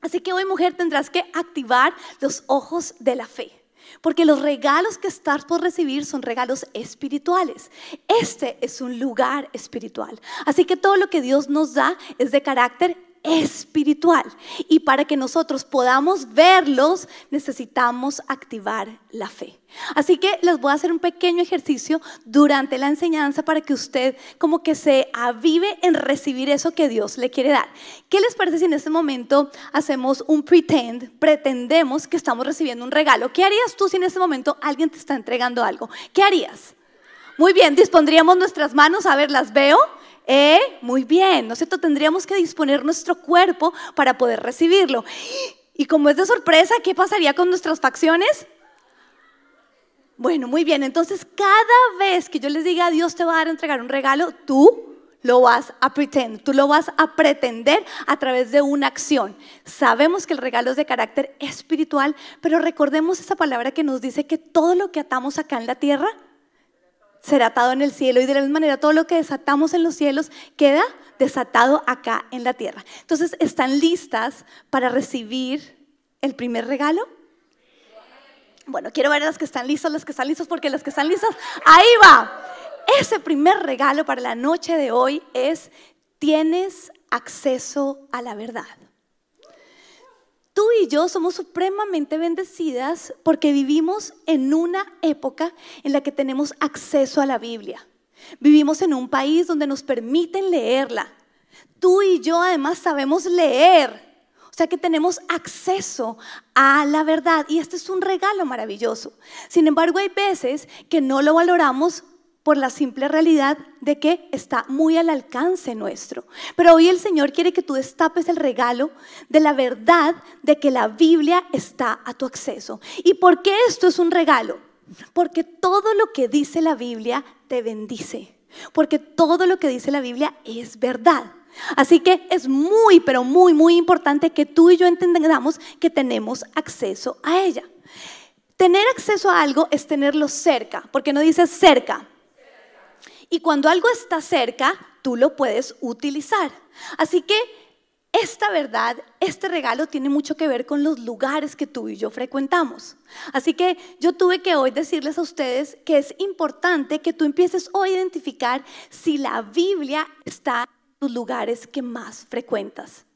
Así que hoy mujer tendrás que activar los ojos de la fe. Porque los regalos que estás por recibir son regalos espirituales. Este es un lugar espiritual. Así que todo lo que Dios nos da es de carácter espiritual. Y para que nosotros podamos verlos, necesitamos activar la fe. Así que les voy a hacer un pequeño ejercicio durante la enseñanza para que usted como que se avive en recibir eso que Dios le quiere dar. ¿Qué les parece si en este momento hacemos un pretend, pretendemos que estamos recibiendo un regalo? ¿Qué harías tú si en este momento alguien te está entregando algo? ¿Qué harías? Muy bien, dispondríamos nuestras manos, a ver, las veo. ¿Eh? Muy bien, nosotros tendríamos que disponer nuestro cuerpo para poder recibirlo. Y como es de sorpresa, ¿qué pasaría con nuestras facciones? Bueno, muy bien, entonces cada vez que yo les diga Dios te va a dar a entregar un regalo, tú lo vas a pretender, tú lo vas a pretender a través de una acción. Sabemos que el regalo es de carácter espiritual, pero recordemos esa palabra que nos dice que todo lo que atamos acá en la tierra será atado en el cielo y de la misma manera todo lo que desatamos en los cielos queda desatado acá en la tierra. Entonces, ¿están listas para recibir el primer regalo? Bueno, quiero ver las que están listas, las que están listas, porque las que están listas, ahí va. Ese primer regalo para la noche de hoy es, tienes acceso a la verdad. Tú y yo somos supremamente bendecidas porque vivimos en una época en la que tenemos acceso a la Biblia. Vivimos en un país donde nos permiten leerla. Tú y yo además sabemos leer. O sea que tenemos acceso a la verdad y este es un regalo maravilloso. Sin embargo, hay veces que no lo valoramos por la simple realidad de que está muy al alcance nuestro. Pero hoy el Señor quiere que tú destapes el regalo de la verdad de que la Biblia está a tu acceso. ¿Y por qué esto es un regalo? Porque todo lo que dice la Biblia te bendice. Porque todo lo que dice la Biblia es verdad. Así que es muy, pero muy, muy importante que tú y yo entendamos que tenemos acceso a ella. Tener acceso a algo es tenerlo cerca, porque no dice cerca, y cuando algo está cerca, tú lo puedes utilizar. Así que esta verdad, este regalo tiene mucho que ver con los lugares que tú y yo frecuentamos. Así que yo tuve que hoy decirles a ustedes que es importante que tú empieces hoy a identificar si la Biblia está en los lugares que más frecuentas.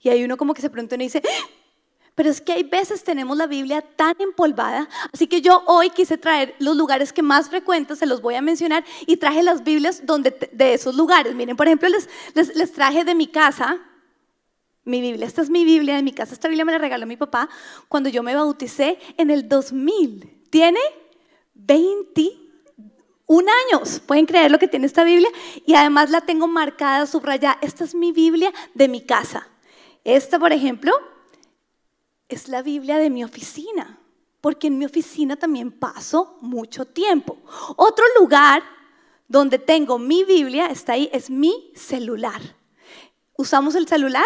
Y hay uno como que se pregunta y dice, pero es que hay veces tenemos la Biblia tan empolvada, así que yo hoy quise traer los lugares que más frecuento, se los voy a mencionar, y traje las Biblias donde, de esos lugares. Miren, por ejemplo, les, les, les traje de mi casa, mi Biblia, esta es mi Biblia de mi casa, esta Biblia me la regaló mi papá cuando yo me bauticé en el 2000. Tiene 21 años, pueden creer lo que tiene esta Biblia, y además la tengo marcada, subrayada, esta es mi Biblia de mi casa. Esta, por ejemplo, es la Biblia de mi oficina, porque en mi oficina también paso mucho tiempo. Otro lugar donde tengo mi Biblia, está ahí, es mi celular. ¿Usamos el celular?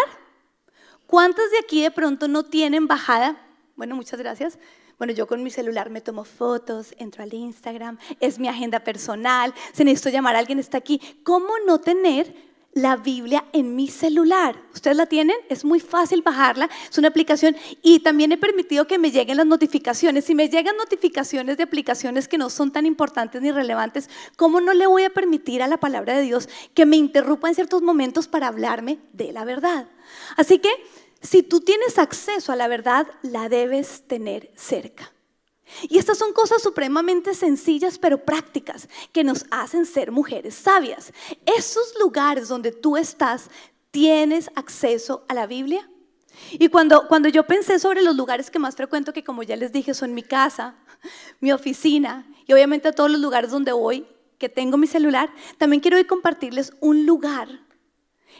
¿Cuántas de aquí de pronto no tienen bajada? Bueno, muchas gracias. Bueno, yo con mi celular me tomo fotos, entro al Instagram, es mi agenda personal, si necesito llamar a alguien está aquí. ¿Cómo no tener la Biblia en mi celular. ¿Ustedes la tienen? Es muy fácil bajarla, es una aplicación y también he permitido que me lleguen las notificaciones. Si me llegan notificaciones de aplicaciones que no son tan importantes ni relevantes, ¿cómo no le voy a permitir a la palabra de Dios que me interrumpa en ciertos momentos para hablarme de la verdad? Así que si tú tienes acceso a la verdad, la debes tener cerca. Y estas son cosas supremamente sencillas pero prácticas que nos hacen ser mujeres sabias. Esos lugares donde tú estás, ¿tienes acceso a la Biblia? Y cuando, cuando yo pensé sobre los lugares que más frecuento, que como ya les dije, son mi casa, mi oficina y obviamente todos los lugares donde voy, que tengo mi celular, también quiero hoy compartirles un lugar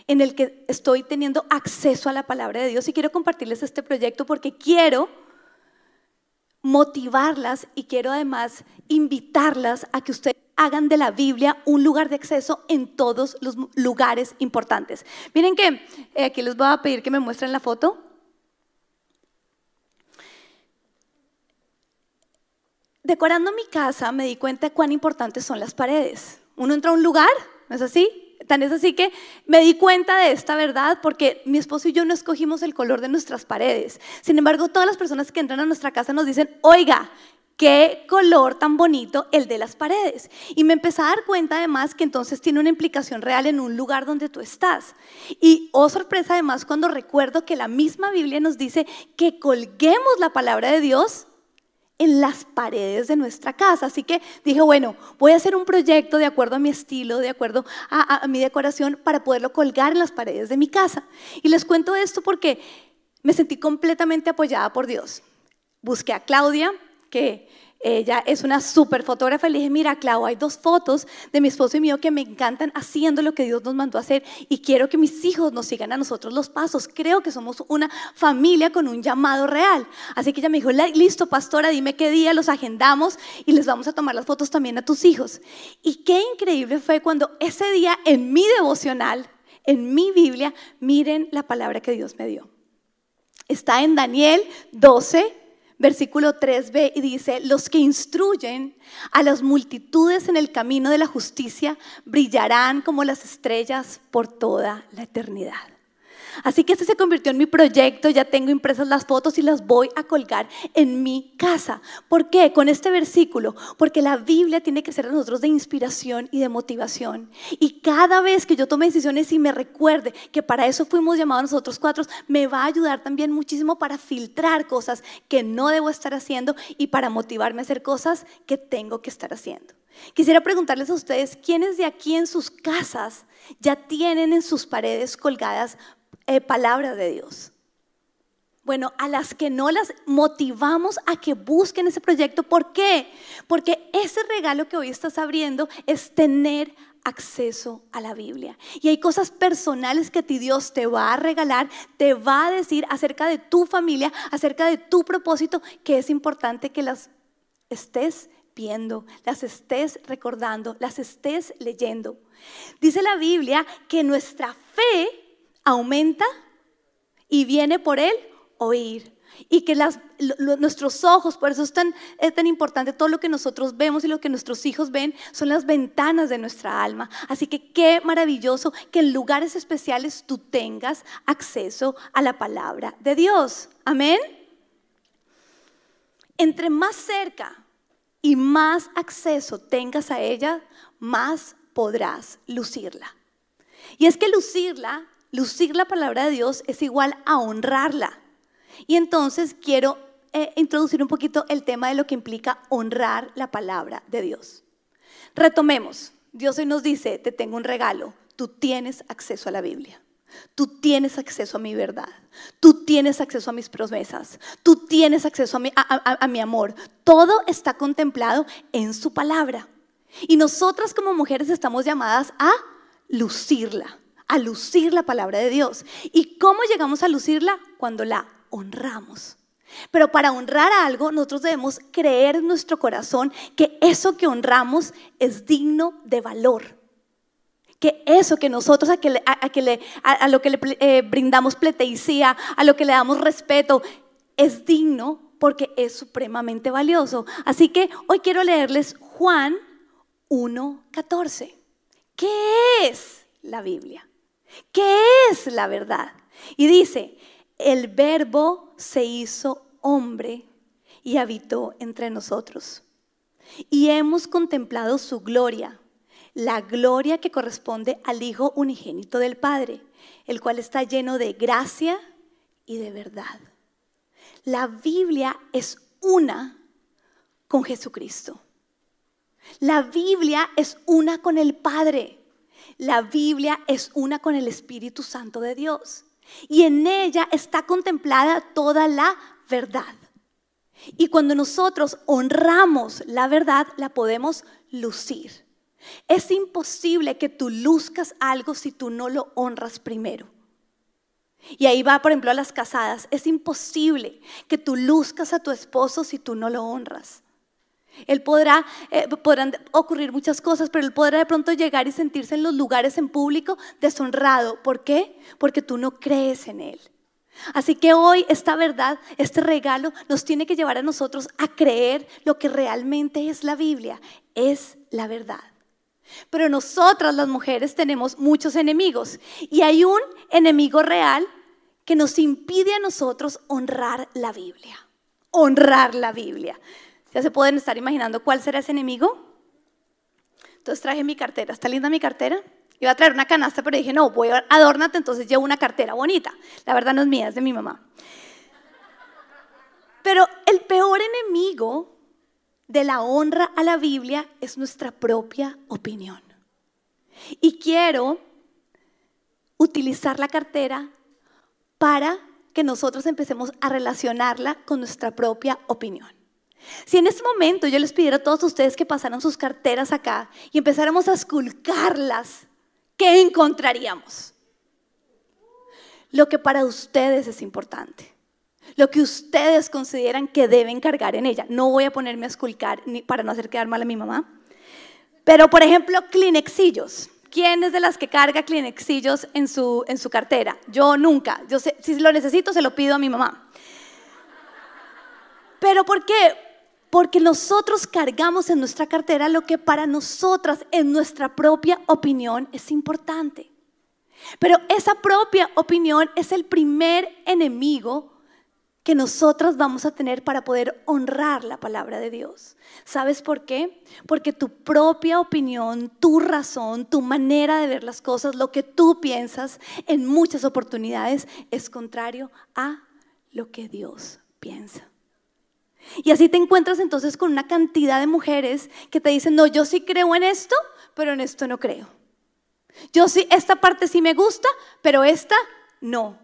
en el que estoy teniendo acceso a la palabra de Dios y quiero compartirles este proyecto porque quiero motivarlas y quiero además invitarlas a que ustedes hagan de la Biblia un lugar de acceso en todos los lugares importantes. Miren que eh, aquí les voy a pedir que me muestren la foto. Decorando mi casa me di cuenta cuán importantes son las paredes. Uno entra a un lugar, ¿no es así? Tan es así que me di cuenta de esta verdad porque mi esposo y yo no escogimos el color de nuestras paredes. Sin embargo, todas las personas que entran a nuestra casa nos dicen, oiga, qué color tan bonito el de las paredes. Y me empecé a dar cuenta además que entonces tiene una implicación real en un lugar donde tú estás. Y oh sorpresa además cuando recuerdo que la misma Biblia nos dice que colguemos la palabra de Dios en las paredes de nuestra casa. Así que dije, bueno, voy a hacer un proyecto de acuerdo a mi estilo, de acuerdo a, a, mi decoración, para poderlo colgar en las paredes de mi casa. Y les cuento esto porque me sentí completamente apoyada por Dios. Busqué a Claudia, que ella es una súper fotógrafa le dije, mira, Clau, hay dos fotos de mi esposo y mío que me encantan haciendo lo que Dios nos mandó a hacer y quiero que mis hijos nos sigan a nosotros los pasos. Creo que somos una familia con un llamado real. Así que ella me dijo, listo, pastora, dime qué día los agendamos y les vamos a tomar las fotos también a tus hijos. Y qué increíble fue cuando ese día en mi devocional, en mi Biblia, miren la palabra que Dios me dio. Está en Daniel 12, versículo 3b y dice, los que instruyen a las multitudes en el camino de la justicia brillarán como las estrellas por toda la eternidad. Así que este se convirtió en mi proyecto, ya tengo impresas las fotos y las voy a colgar en mi casa. ¿Por qué? Con este versículo, porque la Biblia tiene que ser a nosotros de inspiración y de motivación. Y cada vez que yo tome decisiones y me recuerde que para eso fuimos llamados nosotros cuatro, me va a ayudar también muchísimo para filtrar cosas que no debo estar haciendo y para motivarme a hacer cosas que tengo que estar haciendo. Quisiera preguntarles a ustedes, ¿quiénes de aquí en sus casas ya tienen en sus paredes colgadas eh, palabra de Dios. Bueno, a las que no las motivamos a que busquen ese proyecto. ¿Por qué? Porque ese regalo que hoy estás abriendo es tener acceso a la Biblia. Y hay cosas personales que ti Dios te va a regalar, te va a decir acerca de tu familia, acerca de tu propósito, que es importante que las estés viendo, las estés recordando, las estés leyendo. Dice la Biblia que nuestra fe aumenta y viene por él oír. Y que las, nuestros ojos, por eso es tan, es tan importante, todo lo que nosotros vemos y lo que nuestros hijos ven son las ventanas de nuestra alma. Así que qué maravilloso que en lugares especiales tú tengas acceso a la palabra de Dios. Amén. Entre más cerca y más acceso tengas a ella, más podrás lucirla. Y es que lucirla Lucir la palabra de Dios es igual a honrarla. Y entonces quiero eh, introducir un poquito el tema de lo que implica honrar la palabra de Dios. Retomemos. Dios hoy nos dice, te tengo un regalo. Tú tienes acceso a la Biblia. Tú tienes acceso a mi verdad. Tú tienes acceso a mis promesas. Tú tienes acceso a mi, a mi amor. Todo está contemplado en su palabra. Y nosotras como mujeres estamos llamadas a lucirla a lucir la palabra de Dios. ¿Y cómo llegamos a lucirla? Cuando la honramos. Pero para honrar algo, nosotros debemos creer en nuestro corazón que eso que honramos es digno de valor. Que eso que nosotros a, que a, lo que le eh, brindamos pleteicía, a lo que le damos respeto, es digno porque es supremamente valioso. Así que hoy quiero leerles Juan 1.14. ¿Qué es la Biblia? ¿Qué es la verdad? Y dice, el verbo se hizo hombre y habitó entre nosotros. Y hemos contemplado su gloria, la gloria que corresponde al Hijo unigénito del Padre, el cual está lleno de gracia y de verdad. La Biblia es una con Jesucristo. La Biblia es una con el Padre. La Biblia es una con el Espíritu Santo de Dios y en ella está contemplada toda la verdad. Y cuando nosotros honramos la verdad, la podemos lucir. Es imposible que tú luzcas algo si tú no lo honras primero. Y ahí va, por ejemplo, a las casadas. Es imposible que tú luzcas a tu esposo si tú no lo honras. Él podrá, eh, ocurrir muchas cosas, pero él podrá de pronto llegar y sentirse en los lugares en público deshonrado. ¿Por qué? Porque tú no crees en él. Así que hoy esta verdad, este regalo nos tiene que llevar a nosotros a creer lo que realmente es la Biblia, es la verdad. Pero nosotras las mujeres tenemos muchos enemigos y hay un enemigo real que nos impide a nosotros honrar la Biblia. Honrar la Biblia. ¿Ya se pueden estar imaginando cuál será ese enemigo? Entonces traje mi cartera. ¿Está linda mi cartera? Iba a traer una canasta, pero dije, no, voy a adornarte, entonces llevo una cartera bonita. La verdad no es mía, es de mi mamá. Pero el peor enemigo de la honra a la Biblia es nuestra propia opinión. Y quiero utilizar la cartera para que nosotros empecemos a relacionarla con nuestra propia opinión. Si en este momento yo les pidiera a todos ustedes que pasaran sus carteras acá y empezáramos a esculcarlas, ¿qué encontraríamos? Lo que para ustedes es importante lo que ustedes consideran que deben cargar en ella. No voy a ponerme a esculcar ni para no hacer quedar mal a mi mamá. Pero, por ejemplo, Kleenexillos. ¿Quién es de las que carga Kleenexillos en su, en su cartera? Yo nunca. Yo si lo necesito, se lo pido a mi mamá. ¿Pero por qué? Porque nosotros cargamos en nuestra cartera lo que para nosotras, en nuestra propia opinión, es importante. Pero esa propia opinión es el primer enemigo que nosotras vamos a tener para poder honrar la palabra de Dios. ¿Sabes por qué? Porque tu propia opinión, tu razón, tu manera de ver las cosas, lo que tú piensas en muchas oportunidades es contrario a lo que Dios piensa. Y así te encuentras entonces con una cantidad de mujeres que te dicen, no, yo sí creo en esto, pero en esto no creo. Yo sí, esta parte sí me gusta, pero esta no.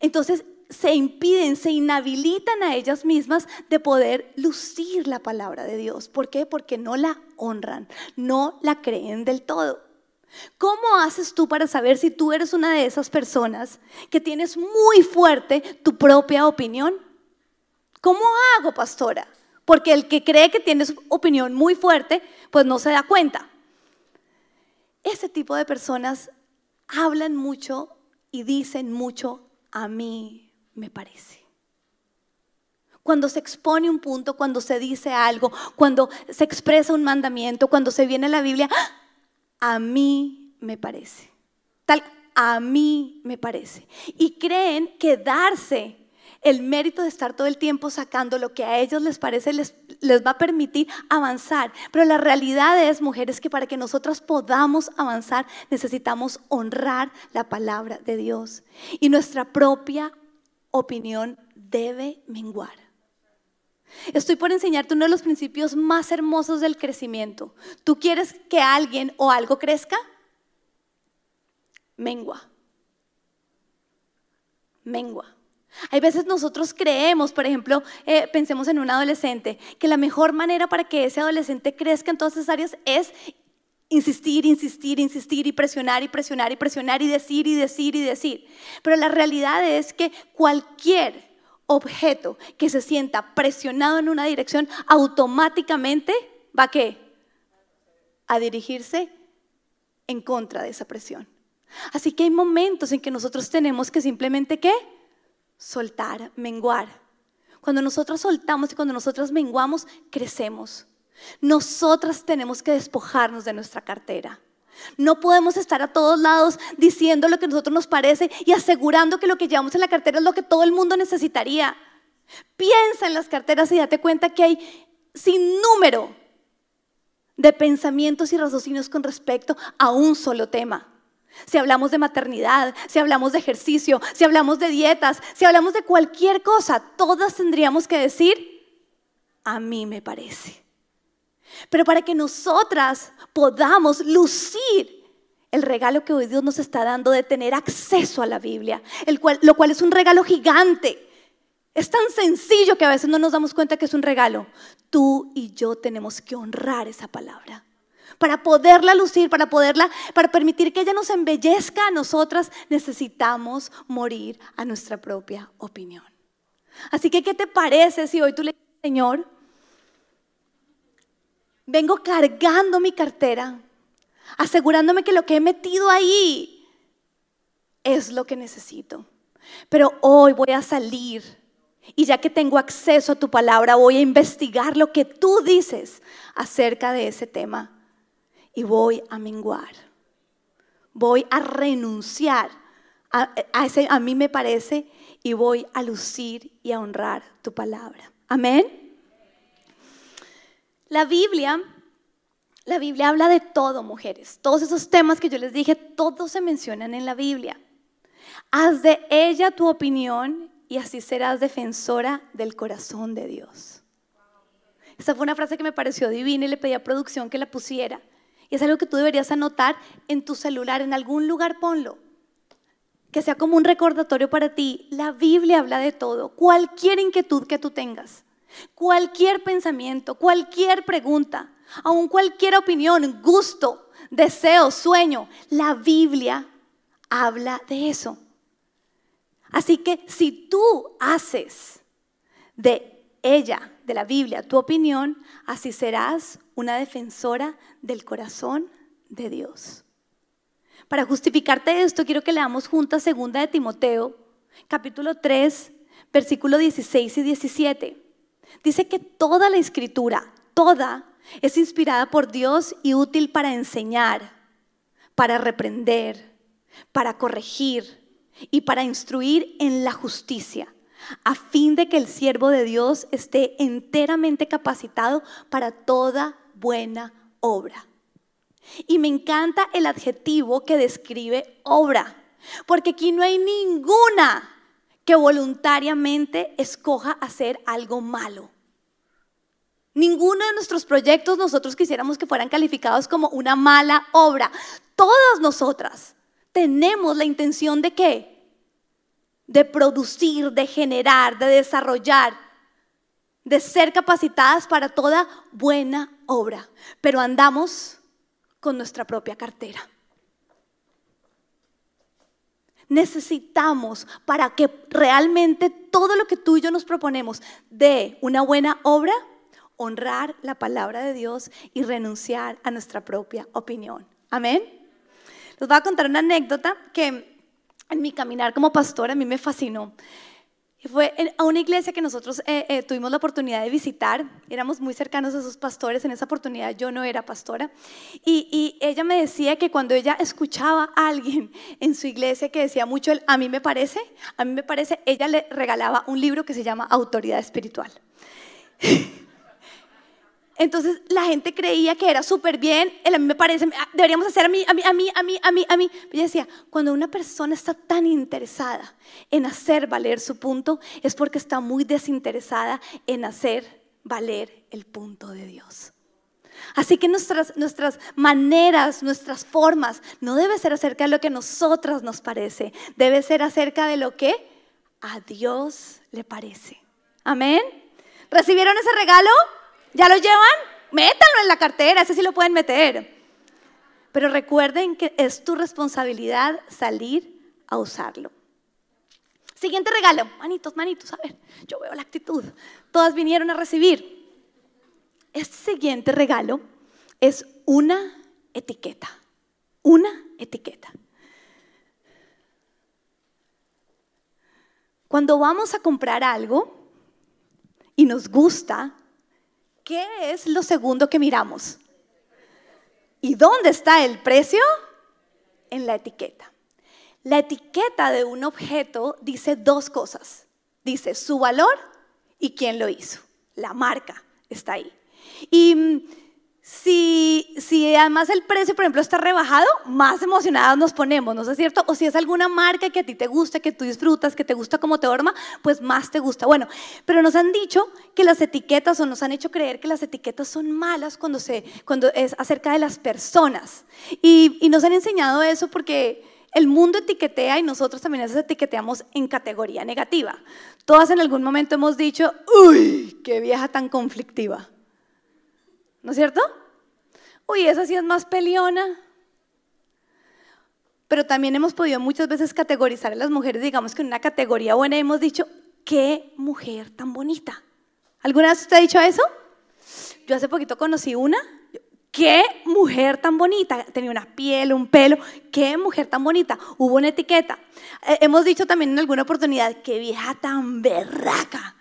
Entonces, se impiden, se inhabilitan a ellas mismas de poder lucir la palabra de Dios. ¿Por qué? Porque no la honran, no la creen del todo. ¿Cómo haces tú para saber si tú eres una de esas personas que tienes muy fuerte tu propia opinión? ¿Cómo hago, pastora? Porque el que cree que tiene su opinión muy fuerte, pues no se da cuenta. Ese tipo de personas hablan mucho y dicen mucho a mí me parece. Cuando se expone un punto, cuando se dice algo, cuando se expresa un mandamiento, cuando se viene la Biblia, a mí me parece. Tal, a mí me parece. Y creen que darse el mérito de estar todo el tiempo sacando lo que a ellos les parece les, les, va a permitir avanzar. Pero la realidad es, mujeres, que para que nosotras podamos avanzar necesitamos honrar la palabra de Dios. Y nuestra propia opinión debe menguar. Estoy por enseñarte uno de los principios más hermosos del crecimiento. ¿Tú quieres que alguien o algo crezca? Mengua. Mengua. Hay veces nosotros creemos, por ejemplo, eh, pensemos en un adolescente, que la mejor manera para que ese adolescente crezca en todas esas áreas es insistir, insistir, insistir y presionar y presionar y presionar y decir y decir y decir. Pero la realidad es que cualquier objeto que se sienta presionado en una dirección automáticamente va a qué? A dirigirse en contra de esa presión. Así que hay momentos en que nosotros tenemos que simplemente qué? Soltar, menguar. Cuando nosotros soltamos y cuando nosotros menguamos, crecemos. Nosotras tenemos que despojarnos de nuestra cartera. No podemos estar a todos lados diciendo lo que a nosotros nos parece y asegurando que lo que llevamos en la cartera es lo que todo el mundo necesitaría. Piensa en las carteras y date cuenta que hay sin número de pensamientos y raciocinios con respecto a un solo tema. Si hablamos de maternidad, si hablamos de ejercicio, si hablamos de dietas, si hablamos de cualquier cosa, todas tendríamos que decir, a mí me parece. Pero para que nosotras podamos lucir el regalo que hoy Dios nos está dando de tener acceso a la Biblia, lo cual es un regalo gigante. Es tan sencillo que a veces no nos damos cuenta que es un regalo. Tú y yo tenemos que honrar esa palabra. Para poderla lucir, para poderla, para permitir que ella nos embellezca a nosotras, necesitamos morir a nuestra propia opinión. Así que, ¿qué te parece si hoy tú le dices, Señor, vengo cargando mi cartera, asegurándome que lo que he metido ahí es lo que necesito. Pero hoy voy a salir y ya que tengo acceso a tu palabra, voy a investigar lo que tú dices acerca de ese tema. Y voy a menguar. Voy a renunciar a, ese, a mí me parece y voy a lucir y a honrar tu palabra. Amén. La Biblia, la Biblia habla de todo, mujeres. Todos esos temas que yo les dije, todos se mencionan en la Biblia. Haz de ella tu opinión y así serás defensora del corazón de Dios. Esa fue una frase que me pareció divina y le pedí a producción que la pusiera. Y es algo que tú deberías anotar en tu celular, en algún lugar ponlo. Que sea como un recordatorio para ti. La Biblia habla de todo. Cualquier inquietud que tú tengas, cualquier pensamiento, cualquier pregunta, aun cualquier opinión, gusto, deseo, sueño, la Biblia habla de eso. Así que si tú haces de ella, de la Biblia, tu opinión, así serás una defensora del corazón de Dios. Para justificarte esto, quiero que leamos juntas segunda de Timoteo, capítulo 3, versículo 16 y 17. Dice que toda la escritura, toda, es inspirada por Dios y útil para enseñar, para reprender, para corregir y para instruir en la justicia, a fin de que el siervo de Dios esté enteramente capacitado para toda buena obra. Y me encanta el adjetivo que describe obra, porque aquí no hay ninguna que voluntariamente escoja hacer algo malo. Ninguno de nuestros proyectos nosotros quisiéramos que fueran calificados como una mala obra. Todas nosotras tenemos la intención de qué? De producir, de generar, de desarrollar, de ser capacitadas para toda buena obra. Pero andamos con nuestra propia cartera. Necesitamos para que realmente todo lo que tú y yo nos proponemos de una buena obra, honrar la palabra de Dios y renunciar a nuestra propia opinión. Amén. Les voy a contar una anécdota que en mi caminar como pastor a mí me fascinó. Fue a una iglesia que nosotros eh, eh, tuvimos la oportunidad de visitar. Éramos muy cercanos a esos pastores. En esa oportunidad yo no era pastora. Y, y, ella me decía que cuando ella escuchaba a alguien en su iglesia que decía mucho el a mí me parece, a mí me parece, ella le regalaba un libro que se llama Autoridad Espiritual. Entonces la gente creía que era súper bien, a mí me parece, ah, deberíamos hacer a mí, a mí, a mí, a mí, a mí, a mí. Yo decía, cuando una persona está tan interesada en hacer valer su punto, es porque está muy desinteresada en hacer valer el punto de Dios. Así que nuestras, maneras, nuestras formas, no debe ser acerca de lo que a nosotras nos parece, debe ser acerca de lo que a Dios le parece. Amén. ¿Recibieron ese regalo? ¿Ya lo llevan? Métanlo en la cartera, ese sí lo pueden meter. Pero recuerden que es tu responsabilidad salir a usarlo. Siguiente regalo. Manitos, manitos, a ver, yo veo la actitud. Todas vinieron a recibir. Este siguiente regalo es una etiqueta. Una etiqueta. Cuando vamos a comprar algo y nos gusta, ¿Qué es lo segundo que miramos? ¿Y dónde está el precio? En la etiqueta. La etiqueta de un objeto dice dos cosas. Dice su valor y quién lo hizo. La marca está ahí. Y mm, si, si además el precio, por ejemplo, está rebajado, más emocionadas nos ponemos, ¿no es cierto? O si es alguna marca que a ti te gusta, que tú disfrutas, que te gusta como te horma, pues más te gusta. Bueno, pero nos han dicho que las etiquetas o nos han hecho creer que las etiquetas son malas cuando, se, cuando es acerca de las personas. Y, nos han enseñado eso porque el mundo etiquetea y nosotros también las etiqueteamos en categoría negativa. Todas en algún momento hemos dicho, uy, qué vieja tan conflictiva. ¿No es cierto? Uy, esa sí es más peleona. Pero también hemos podido muchas veces categorizar a las mujeres, digamos que en una categoría buena hemos dicho, qué mujer tan bonita. ¿Alguna vez usted ha dicho eso? Yo hace poquito conocí una, qué mujer tan bonita, tenía una piel, un pelo, qué mujer tan bonita, hubo una etiqueta. Eh, hemos dicho también en alguna oportunidad, qué vieja tan berraca.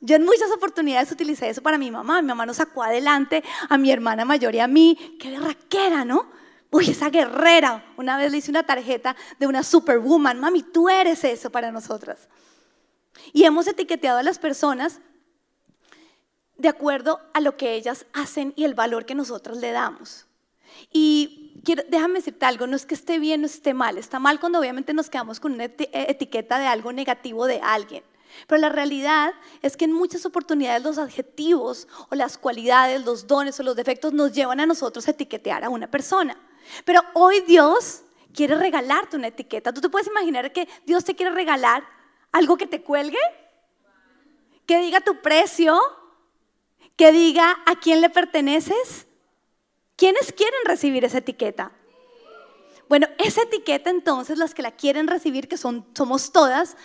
Yo en muchas oportunidades utilicé eso para mi mamá. Mi mamá nos sacó adelante a mi hermana mayor y a mí. Qué guerraquera, ¿no? Uy, esa guerrera. Una vez le hice una tarjeta de una superwoman. Mami, tú eres eso para nosotras. Y hemos etiquetado a las personas de acuerdo a lo que ellas hacen y el valor que nosotros le damos. Y déjame decirte algo, no es que esté bien o esté mal, está mal cuando obviamente nos quedamos con una etiqueta de algo negativo de alguien. Pero la realidad es que en muchas oportunidades los adjetivos o las cualidades, los dones o los defectos nos llevan a nosotros a etiquetear a una persona. Pero hoy Dios quiere regalarte una etiqueta. ¿Tú te puedes imaginar que Dios te quiere regalar algo que te cuelgue? Que diga tu precio, que diga a quién le perteneces. ¿Quiénes quieren recibir esa etiqueta? Bueno, esa etiqueta entonces, las que la quieren recibir, que son, somos todas,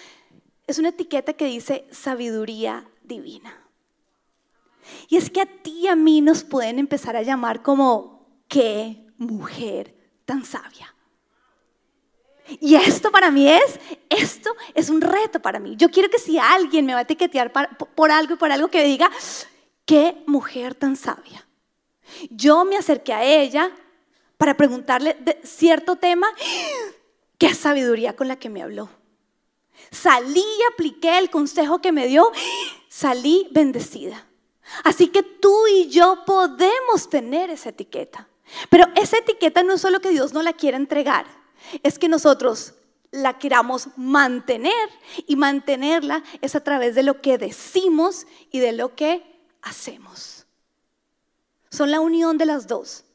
es una etiqueta que dice sabiduría divina. Y es que a ti y a mí nos pueden empezar a llamar como, qué mujer tan sabia. Y esto para mí es, esto es un reto para mí. Yo quiero que si alguien me va a etiquetear por algo y por algo que diga, qué mujer tan sabia. Yo me acerqué a ella para preguntarle de cierto tema, qué sabiduría con la que me habló. Salí y apliqué el consejo que me dio, salí bendecida. Así que tú y yo podemos tener esa etiqueta. Pero esa etiqueta no es solo que Dios no la quiera entregar, es que nosotros la queramos mantener y mantenerla es a través de lo que decimos y de lo que hacemos. Son la unión de las dos.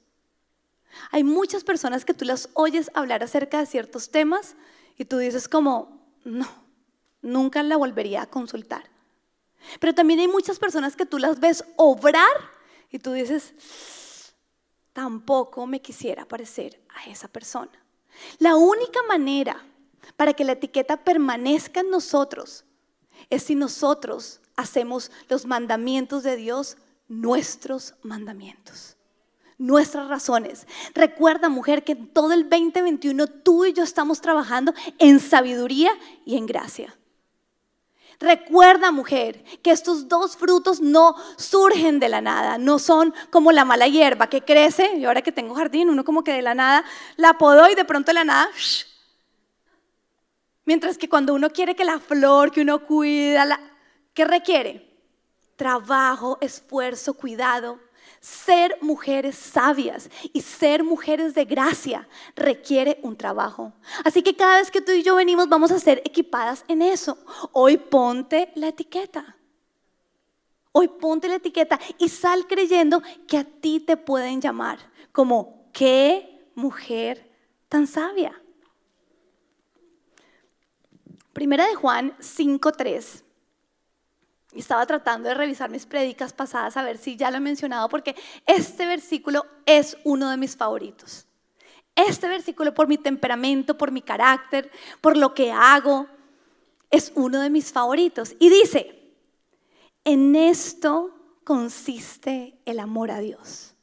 Hay muchas personas que tú las oyes hablar acerca de ciertos temas y tú dices como, no, nunca la volvería a consultar. Pero también hay muchas personas que tú las ves obrar y tú dices, tampoco me quisiera parecer a esa persona. La única manera para que la etiqueta permanezca en nosotros es si nosotros hacemos los mandamientos de Dios nuestros mandamientos, nuestras razones. Recuerda, mujer, que todo el 2021 tú y yo estamos trabajando en sabiduría y en gracia. Recuerda, mujer, que estos dos frutos no surgen de la nada, no son como la mala hierba que crece, y ahora que tengo jardín, uno como que de la nada la podó y de pronto de la nada... Mientras que cuando uno quiere que la flor, que uno cuida, la, ¿qué requiere? Trabajo, esfuerzo, cuidado. Ser mujeres sabias y ser mujeres de gracia requiere un trabajo. Así que cada vez que tú y yo venimos vamos a ser equipadas en eso. Hoy ponte la etiqueta. Hoy ponte la etiqueta y sal creyendo que a ti te pueden llamar como qué mujer tan sabia. Primera de Juan 5:3 estaba tratando de revisar mis prédicas pasadas a ver si ya lo he mencionado, porque este versículo es uno de mis favoritos. Este versículo por mi temperamento, por mi carácter, por lo que hago, es uno de mis favoritos. Y dice, en esto consiste el amor a Dios,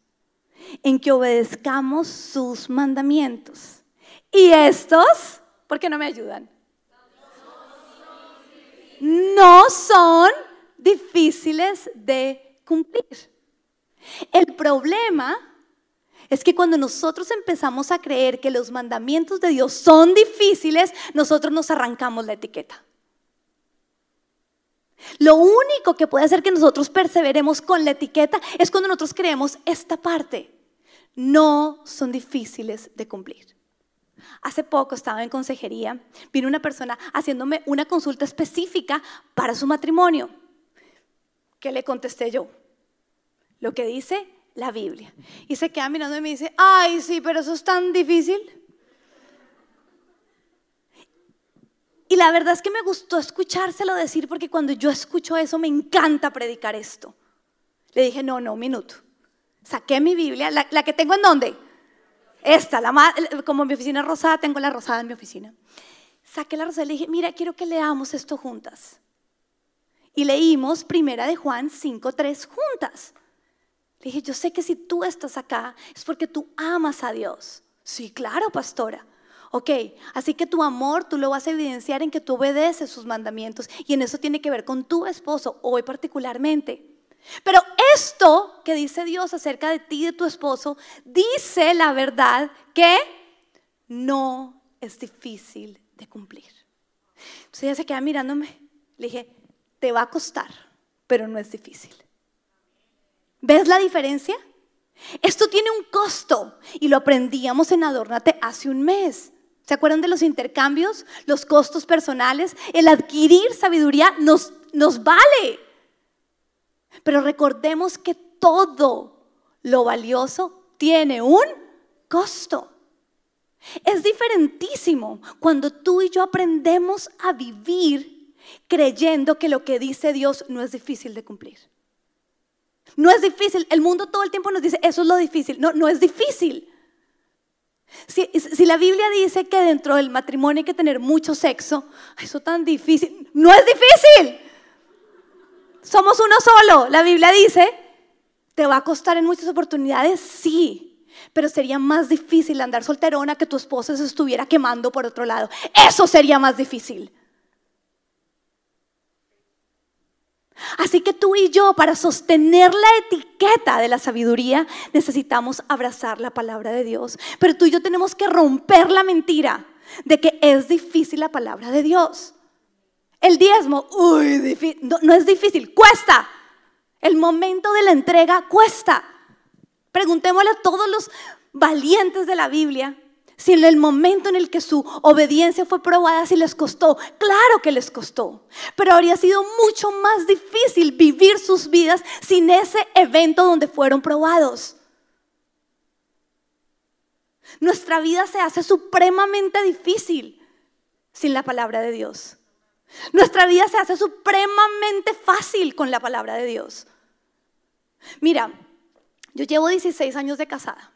en que obedezcamos sus mandamientos. Y estos, ¿por qué no me ayudan? No son difíciles de cumplir. El problema es que cuando nosotros empezamos a creer que los mandamientos de Dios son difíciles, nosotros nos arrancamos la etiqueta. Lo único que puede hacer que nosotros perseveremos con la etiqueta es cuando nosotros creemos esta parte. No son difíciles de cumplir. Hace poco estaba en consejería, vino una persona haciéndome una consulta específica para su matrimonio. ¿Qué le contesté yo? Lo que dice la Biblia. Y se queda mirando y me dice, ay, sí, pero eso es tan difícil. Y la verdad es que me gustó escuchárselo decir porque cuando yo escucho eso me encanta predicar esto. Le dije, no, no, un minuto. Saqué mi Biblia, la, que tengo en dónde? Esta, la como mi oficina rosada, tengo la rosada en mi oficina. Saqué la rosada y le dije, mira, quiero que leamos esto juntas y leímos Primera de Juan 5.3 juntas. Le dije, yo sé que si tú estás acá es porque tú amas a Dios. Sí, claro, pastora. Ok, así que tu amor tú lo vas a evidenciar en que tú obedeces sus mandamientos y en eso tiene que ver con tu esposo, hoy particularmente. Pero esto que dice Dios acerca de ti y de tu esposo, dice la verdad que no es difícil de cumplir. Entonces ella se queda mirándome. Le dije, te va a costar, pero no es difícil. ¿Ves la diferencia? Esto tiene un costo y lo aprendíamos en Adornate hace un mes. ¿Se acuerdan de los intercambios? Los costos personales. El adquirir sabiduría nos, nos vale. Pero recordemos que todo lo valioso tiene un costo. Es diferentísimo cuando tú y yo aprendemos a vivir creyendo que lo que dice Dios no es difícil de cumplir. No es difícil. El mundo todo el tiempo nos dice, eso es lo difícil. No, no es difícil. Si, la Biblia dice que dentro del matrimonio hay que tener mucho sexo, eso tan difícil. No es difícil. Somos uno solo. La Biblia dice, ¿te va a costar en muchas oportunidades? Sí. Pero sería más difícil andar solterona que tu esposa se estuviera quemando por otro lado. Eso sería más difícil. Así que tú y yo, para sostener la etiqueta de la sabiduría, necesitamos abrazar la palabra de Dios. Pero tú y yo tenemos que romper la mentira de que es difícil la palabra de Dios. El diezmo, uy, no, no es difícil, cuesta. El momento de la entrega cuesta. Preguntémosle a todos los valientes de la Biblia si en el momento en el que su obediencia fue probada, si les costó, claro que les costó. Pero habría sido mucho más difícil vivir sus vidas sin ese evento donde fueron probados. Nuestra vida se hace supremamente difícil sin la palabra de Dios. Nuestra vida se hace supremamente fácil con la palabra de Dios. Mira, yo llevo 16 años de casada.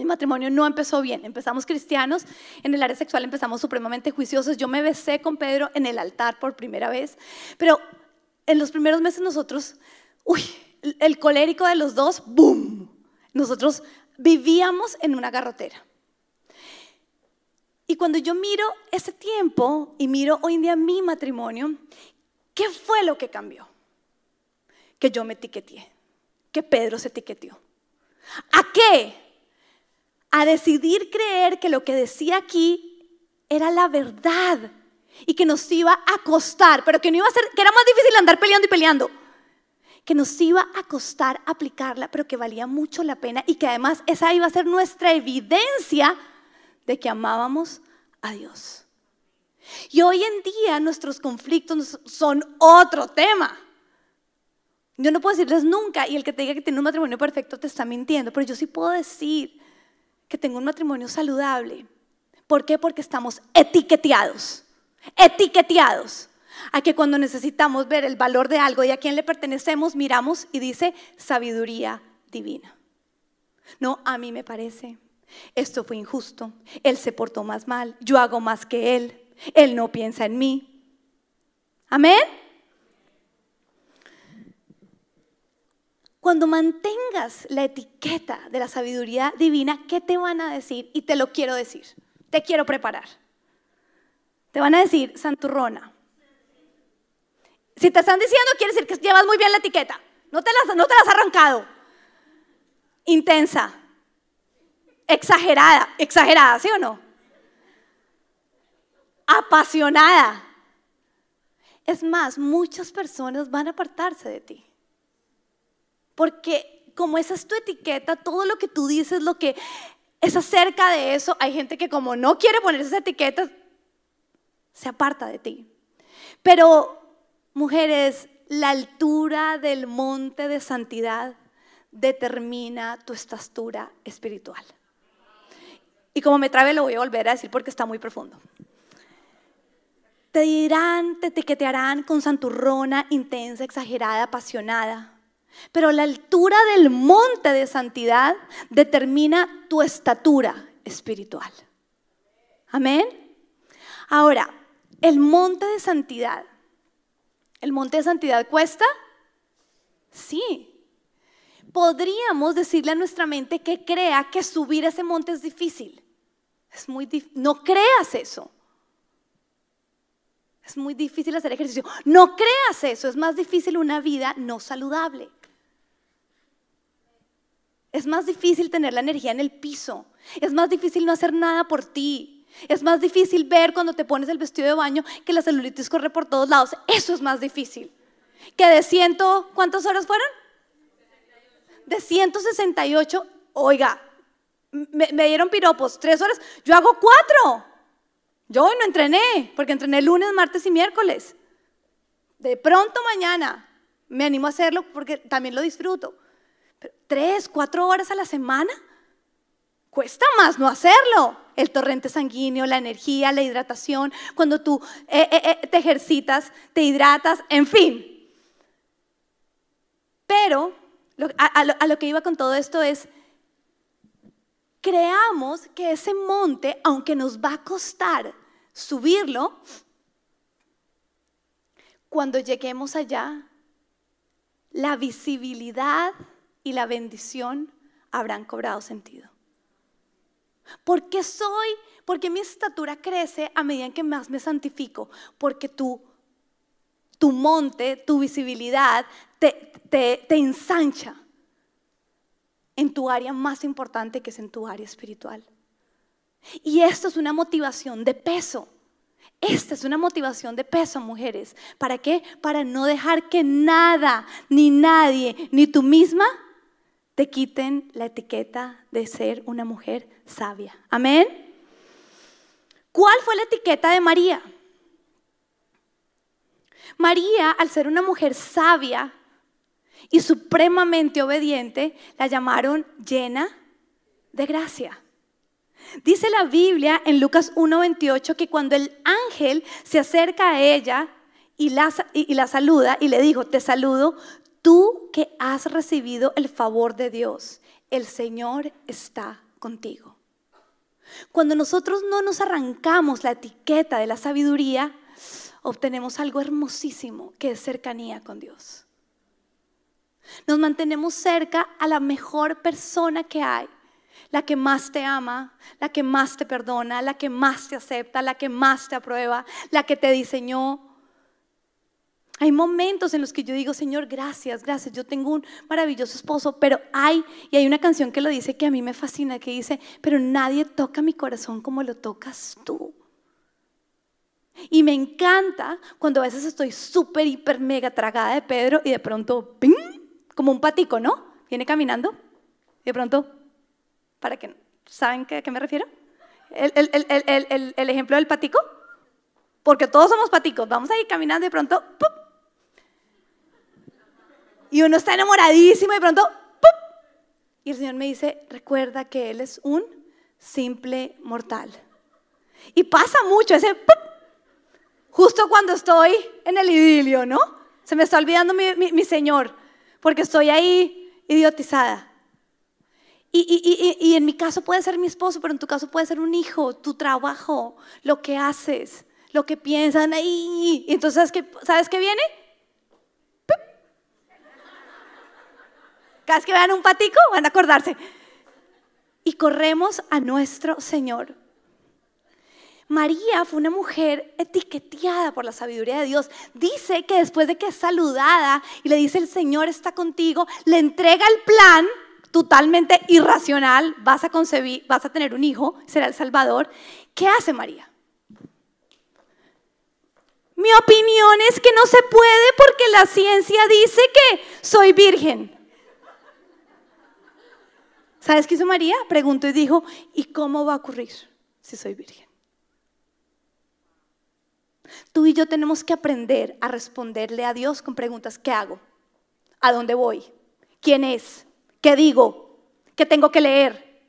Mi matrimonio no empezó bien. Empezamos cristianos, en el área sexual empezamos supremamente juiciosos. Yo me besé con Pedro en el altar por primera vez, pero en los primeros meses nosotros, uy, el colérico de los dos, ¡boom! Nosotros vivíamos en una garrotera. Y cuando yo miro ese tiempo y miro hoy en día mi matrimonio, ¿qué fue lo que cambió? Que yo me etiqueté, que Pedro se etiqueteó. ¿A qué? A decidir creer que lo que decía aquí era la verdad y que nos iba a costar, pero que no iba a ser, que era más difícil andar peleando y peleando, que nos iba a costar aplicarla, pero que valía mucho la pena y que además esa iba a ser nuestra evidencia de que amábamos a Dios. Y hoy en día nuestros conflictos son otro tema. Yo no puedo decirles nunca, y el que te diga que tiene un matrimonio perfecto te está mintiendo, pero yo sí puedo decir que tengo un matrimonio saludable. ¿Por qué? Porque estamos etiqueteados, etiqueteados. A que cuando necesitamos ver el valor de algo y a quién le pertenecemos, miramos y dice sabiduría divina. No, a mí me parece, esto fue injusto, él se portó más mal, yo hago más que él, él no piensa en mí. Amén. Cuando mantengas la etiqueta de la sabiduría divina, ¿qué te van a decir? Y te lo quiero decir, te quiero preparar. Te van a decir, santurrona. Si te están diciendo, quiere decir que llevas muy bien la etiqueta. No te las, no has arrancado. Intensa. Exagerada. Exagerada, ¿sí o no? Apasionada. Es más, muchas personas van a apartarse de ti. Porque como esa es tu etiqueta, todo lo que tú dices, lo que es acerca de eso, hay gente que como no quiere poner esa etiqueta, se aparta de ti. Pero, mujeres, la altura del monte de santidad determina tu estatura espiritual. Y como me trabe, lo voy a volver a decir porque está muy profundo. Te dirán, te etiquetearán con santurrona, intensa, exagerada, apasionada. Pero la altura del monte de santidad determina tu estatura espiritual. Amén. Ahora, el monte de santidad. ¿El monte de santidad cuesta? Sí. Podríamos decirle a nuestra mente que crea que subir ese monte es difícil. Es muy no creas eso. Es muy difícil hacer ejercicio. No creas eso, es más difícil una vida no saludable. Es más difícil tener la energía en el piso. Es más difícil no hacer nada por ti. Es más difícil ver cuando te pones el vestido de baño que la celulitis corre por todos lados. Eso es más difícil. Que de ciento, ¿cuántas horas fueron? De 168, oiga, me, dieron piropos, tres horas, yo hago cuatro. Yo hoy no entrené, porque entrené lunes, martes y miércoles. De pronto mañana me animo a hacerlo porque también lo disfruto. Tres, cuatro horas a la semana, cuesta más no hacerlo. El torrente sanguíneo, la energía, la hidratación, cuando tú eh, eh, eh, te ejercitas, te hidratas, en fin. Pero a lo que iba con todo esto es, creamos que ese monte, aunque nos va a costar subirlo, cuando lleguemos allá, la visibilidad y la bendición habrán cobrado sentido. ¿Por qué soy? Porque mi estatura crece a medida que más me santifico. Porque tu, tu monte, tu visibilidad te, te, te ensancha en tu área más importante que es en tu área espiritual. Y esto es una motivación de peso. Esta es una motivación de peso, mujeres. ¿Para qué? Para no dejar que nada, ni nadie, ni tú misma te quiten la etiqueta de ser una mujer sabia. Amén. ¿Cuál fue la etiqueta de María? María, al ser una mujer sabia, y supremamente obediente, la llamaron llena de gracia. Dice la Biblia en Lucas 1:28 que cuando el ángel se acerca a ella y la, y la saluda y le dijo, te saludo, tú que has recibido el favor de Dios, el Señor está contigo. Cuando nosotros no nos arrancamos la etiqueta de la sabiduría, obtenemos algo hermosísimo que es cercanía con Dios. Nos mantenemos cerca a la mejor persona que hay, la que más te ama, la que más te perdona, la que más te acepta, la que más te aprueba, la que te diseñó. Hay momentos en los que yo digo, Señor, gracias, gracias, yo tengo un maravilloso esposo, pero hay, y hay una canción que lo dice que a mí me fascina, que dice, pero nadie toca mi corazón como lo tocas tú. Y me encanta cuando a veces estoy súper, hiper, mega tragada de Pedro y de pronto, ¡ping! como un patico, ¿no? Viene caminando y de pronto, para que, ¿saben a qué me refiero? El, ejemplo del patico, porque todos somos paticos, vamos a ir caminando y de pronto, ¡pup! Y uno está enamoradísimo y de pronto, ¡pup! y el Señor me dice, recuerda que Él es un simple mortal. Y pasa mucho ese, ¡pup! justo cuando estoy en el idilio, ¿no? Se me está olvidando mi, mi Señor porque estoy ahí idiotizada. Y, en mi caso puede ser mi esposo, pero en tu caso puede ser un hijo, tu trabajo, lo que haces, lo que piensan ahí. Y entonces, ¿sabes qué, ¿sabes qué viene? Cada vez que vean un patico van a acordarse. Y corremos a nuestro Señor. María fue una mujer etiqueteada por la sabiduría de Dios. Dice que después de que es saludada y le dice el Señor está contigo, le entrega el plan totalmente irracional, vas a concebir, vas a tener un hijo, será el Salvador. ¿Qué hace María? Mi opinión es que no se puede porque la ciencia dice que soy virgen. ¿Sabes qué hizo María? Preguntó y dijo, ¿y cómo va a ocurrir si soy virgen? Tú y yo tenemos que aprender a responderle a Dios con preguntas, ¿qué hago? ¿A dónde voy? ¿Quién es? ¿Qué digo? ¿Qué tengo que leer?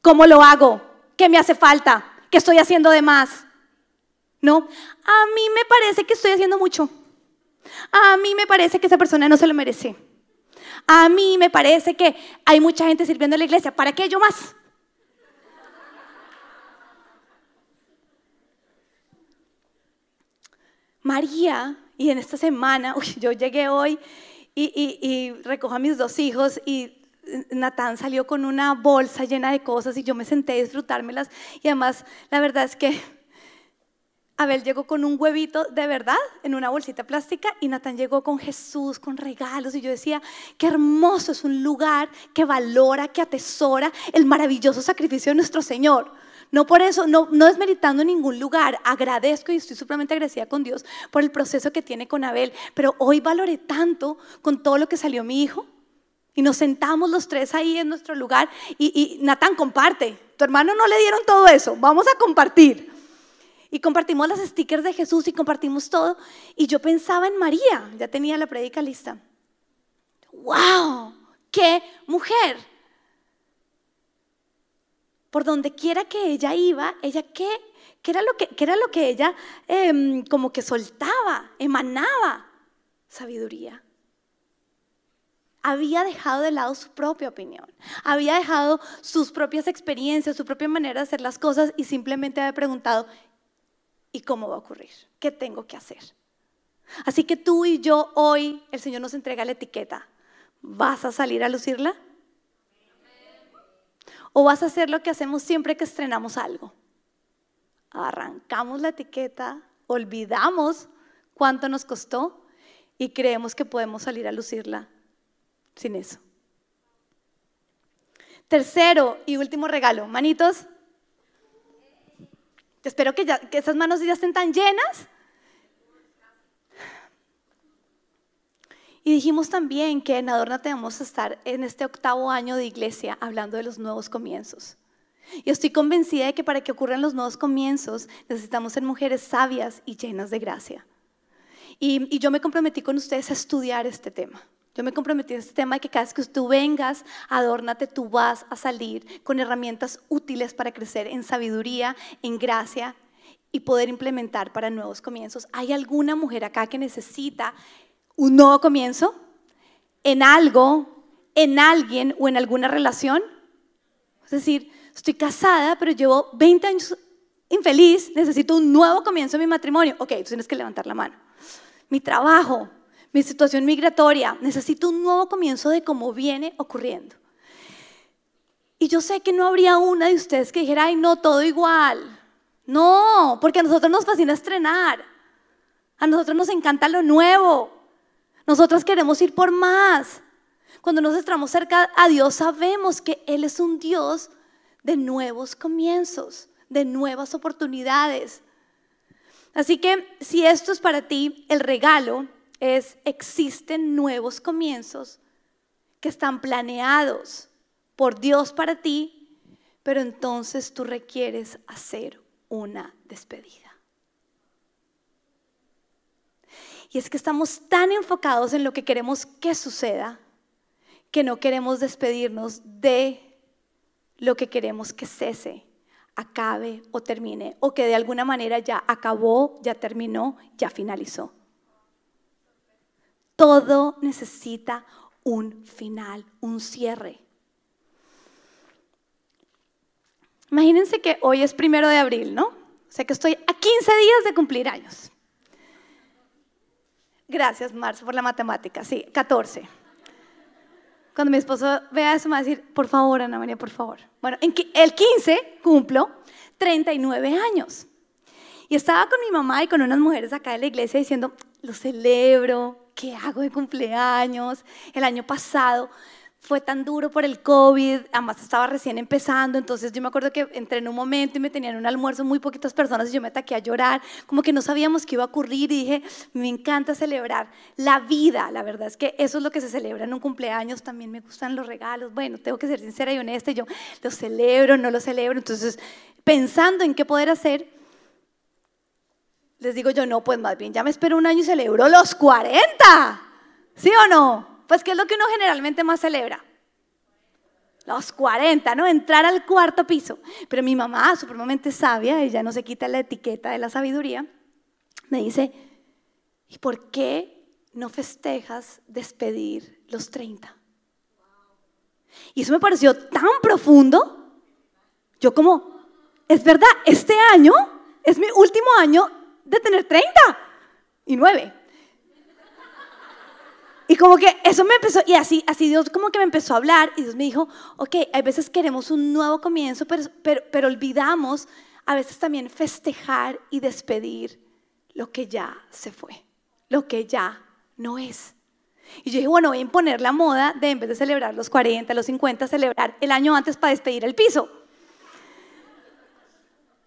¿Cómo lo hago? ¿Qué me hace falta? ¿Qué estoy haciendo de más? ¿No? A mí me parece que estoy haciendo mucho. A mí me parece que esa persona no se lo merece. A mí me parece que hay mucha gente sirviendo en la iglesia. ¿Para qué yo más? María, y en esta semana, yo llegué hoy y, recojo a mis dos hijos y Natán salió con una bolsa llena de cosas y yo me senté a disfrutármelas. Y además, la verdad es que Abel llegó con un huevito de verdad en una bolsita plástica y Natán llegó con Jesús, con regalos. Y yo decía, qué hermoso es un lugar que valora, que atesora el maravilloso sacrificio de nuestro Señor. No por eso, no, no desmeritando ningún lugar, agradezco y estoy supremamente agradecida con Dios por el proceso que tiene con Abel, pero hoy valoré tanto con todo lo que salió mi hijo y nos sentamos los tres ahí en nuestro lugar y, y Natán comparte, tu hermano no le dieron todo eso, vamos a compartir. Y compartimos las stickers de Jesús y compartimos todo. Y yo pensaba en María, ya tenía la predica lista. ¡Wow! ¡Qué mujer! Por donde quiera que ella iba, ella qué, qué era, lo que, qué era lo que ella em, como que soltaba, emanaba sabiduría había dejado de lado su propia opinión, había dejado sus propias experiencias, su propia manera de hacer las cosas y simplemente había preguntado, y cómo va a ocurrir, qué tengo que hacer. Así que tú y yo hoy, el Señor nos entrega la etiqueta. ¿Vas a salir a lucirla? ¿O vas a hacer lo que hacemos siempre que estrenamos algo? Arrancamos la etiqueta, olvidamos cuánto nos costó y creemos que podemos salir a lucirla sin eso. Tercero y último regalo, manitos, Espero que, ya, que esas manos ya estén tan llenas. Y dijimos también que en Adorna tenemos que estar en este octavo año de iglesia hablando de los nuevos comienzos. Y estoy convencida de que para que ocurran los nuevos comienzos necesitamos ser mujeres sabias y llenas de gracia. Y, y yo me comprometí con ustedes a estudiar este tema. Yo me comprometí en este tema de que cada vez que tú vengas, adórnate, tú vas a salir con herramientas útiles para crecer en sabiduría, en gracia y poder implementar para nuevos comienzos. ¿Hay alguna mujer acá que necesita un nuevo comienzo? ¿En algo, en alguien o en alguna relación? Es decir, estoy casada, pero llevo 20 años infeliz, necesito un nuevo comienzo en mi matrimonio. Ok, tú tienes que levantar la mano. Mi trabajo, mi situación migratoria, necesito un nuevo comienzo de cómo viene ocurriendo. Y yo sé que no habría una de ustedes que dijera, ay, no, todo igual. No, porque a nosotros nos fascina estrenar. A nosotros nos encanta lo nuevo. Nosotros queremos ir por más. Cuando nos estamos cerca a Dios, sabemos que Él es un Dios de nuevos comienzos, de nuevas oportunidades. Así que si esto es para ti el regalo, es existen nuevos comienzos que están planeados por Dios para ti, pero entonces tú requieres hacer una despedida. Y es que estamos tan enfocados en lo que queremos que suceda que no queremos despedirnos de lo que queremos que cese, acabe o termine, o que de alguna manera ya acabó, ya terminó, ya finalizó. Todo necesita un final, un cierre. Imagínense que hoy es primero de abril, ¿no? O sea que estoy a 15 días de cumplir años. Gracias, Marzo, por la matemática. Sí, 14. Cuando mi esposo vea eso, me va a decir, por favor, Ana María, por favor. Bueno, en el 15 cumplo 39 años. Y estaba con mi mamá y con unas mujeres acá de la iglesia diciendo, lo celebro, ¿qué hago de cumpleaños? El año pasado fue tan duro por el COVID, además estaba recién empezando, entonces yo me acuerdo que entré en un momento y me tenían un almuerzo muy poquitas personas y yo me ataqué a llorar, como que no sabíamos qué iba a ocurrir y dije, me encanta celebrar la vida, la verdad es que eso es lo que se celebra en un cumpleaños, también me gustan los regalos, bueno, tengo que ser sincera y honesta, yo lo celebro, no lo celebro, entonces pensando en qué poder hacer, les digo yo, no, pues más bien ya me espero un año y celebro los 40. ¿Sí o no? Pues ¿qué es lo que uno generalmente más celebra? Los 40, ¿no? Entrar al cuarto piso. Pero mi mamá, supremamente sabia, ella no se quita la etiqueta de la sabiduría, me dice, ¿y por qué no festejas despedir los 30? Y eso me pareció tan profundo. Yo como, es verdad, este año es mi último año de tener 30 y 9. y como que eso me empezó, y así, así Dios como que me empezó a hablar, y Dios me dijo, ok, hay veces queremos un nuevo comienzo, pero, pero, pero olvidamos a veces también festejar y despedir lo que ya se fue, lo que ya no es. Y yo dije, bueno, voy a imponer la moda de en vez de celebrar los 40, los 50, celebrar el año antes para despedir el piso.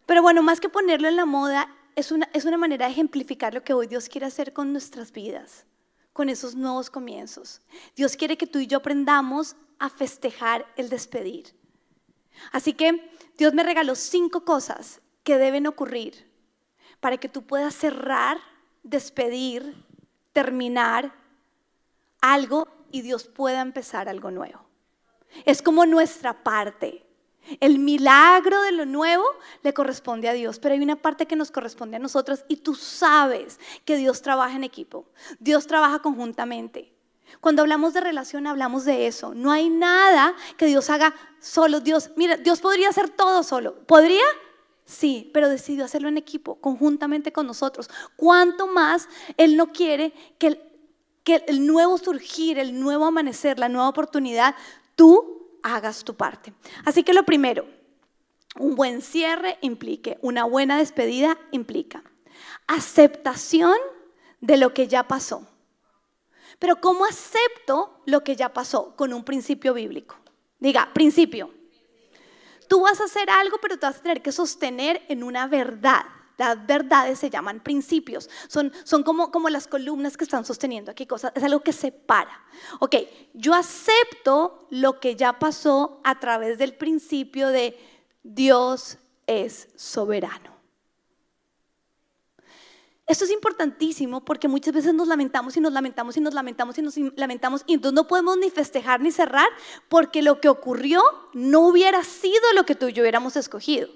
Pero bueno, más que ponerlo en la moda, es una, es una manera de ejemplificar lo que hoy Dios quiere hacer con nuestras vidas, con esos nuevos comienzos. Dios quiere que tú y yo aprendamos a festejar el despedir. Así que Dios me regaló cinco cosas que deben ocurrir para que tú puedas cerrar, despedir, terminar algo y Dios pueda empezar algo nuevo. Es como nuestra parte. El milagro de lo nuevo le corresponde a Dios, pero hay una parte que nos corresponde a nosotros y tú sabes que Dios trabaja en equipo, Dios trabaja conjuntamente. Cuando hablamos de relación hablamos de eso. No hay nada que Dios haga solo. Dios, mira, Dios podría hacer todo solo. ¿Podría? Sí, pero decidió hacerlo en equipo, conjuntamente con nosotros. ¿Cuánto más Él no quiere que el, que el nuevo surgir, el nuevo amanecer, la nueva oportunidad, tú hagas tu parte? Así que lo primero, un buen cierre implique, una buena despedida implica aceptación de lo que ya pasó. Pero ¿cómo acepto lo que ya pasó? Con un principio bíblico. Diga, principio. Tú vas a hacer algo, pero te vas a tener que sostener en una verdad. Las verdades se llaman principios. Son, son como, como las columnas que están sosteniendo aquí cosas. Es algo que separa. Ok, yo acepto lo que ya pasó a través del principio de Dios es soberano. Esto es importantísimo porque muchas veces nos lamentamos y nos lamentamos y nos lamentamos y nos lamentamos y entonces no podemos ni festejar ni cerrar porque lo que ocurrió no hubiera sido lo que tú y yo hubiéramos escogido.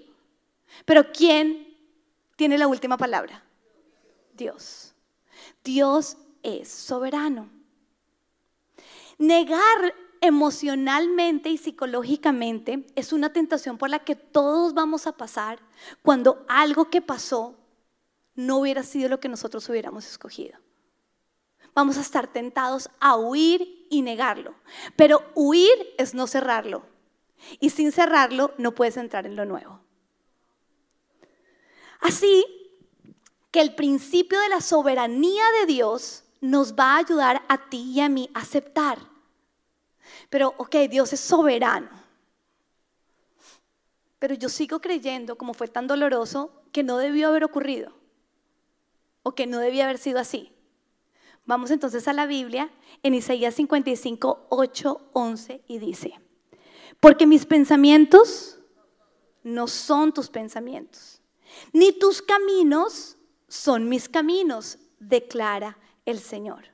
Pero ¿quién tiene la última palabra? Dios. Dios es soberano. Negar emocionalmente y psicológicamente es una tentación por la que todos vamos a pasar cuando algo que pasó no hubiera sido lo que nosotros hubiéramos escogido. Vamos a estar tentados a huir y negarlo. Pero huir es no cerrarlo. Y sin cerrarlo no puedes entrar en lo nuevo. Así que el principio de la soberanía de Dios nos va a ayudar a ti y a mí a aceptar. Pero, ok, Dios es soberano. Pero yo sigo creyendo, como fue tan doloroso, que no debió haber ocurrido o que no debía haber sido así. Vamos entonces a la Biblia en Isaías 55, 8, 11 y dice, porque mis pensamientos no son tus pensamientos, ni tus caminos son mis caminos, declara el Señor.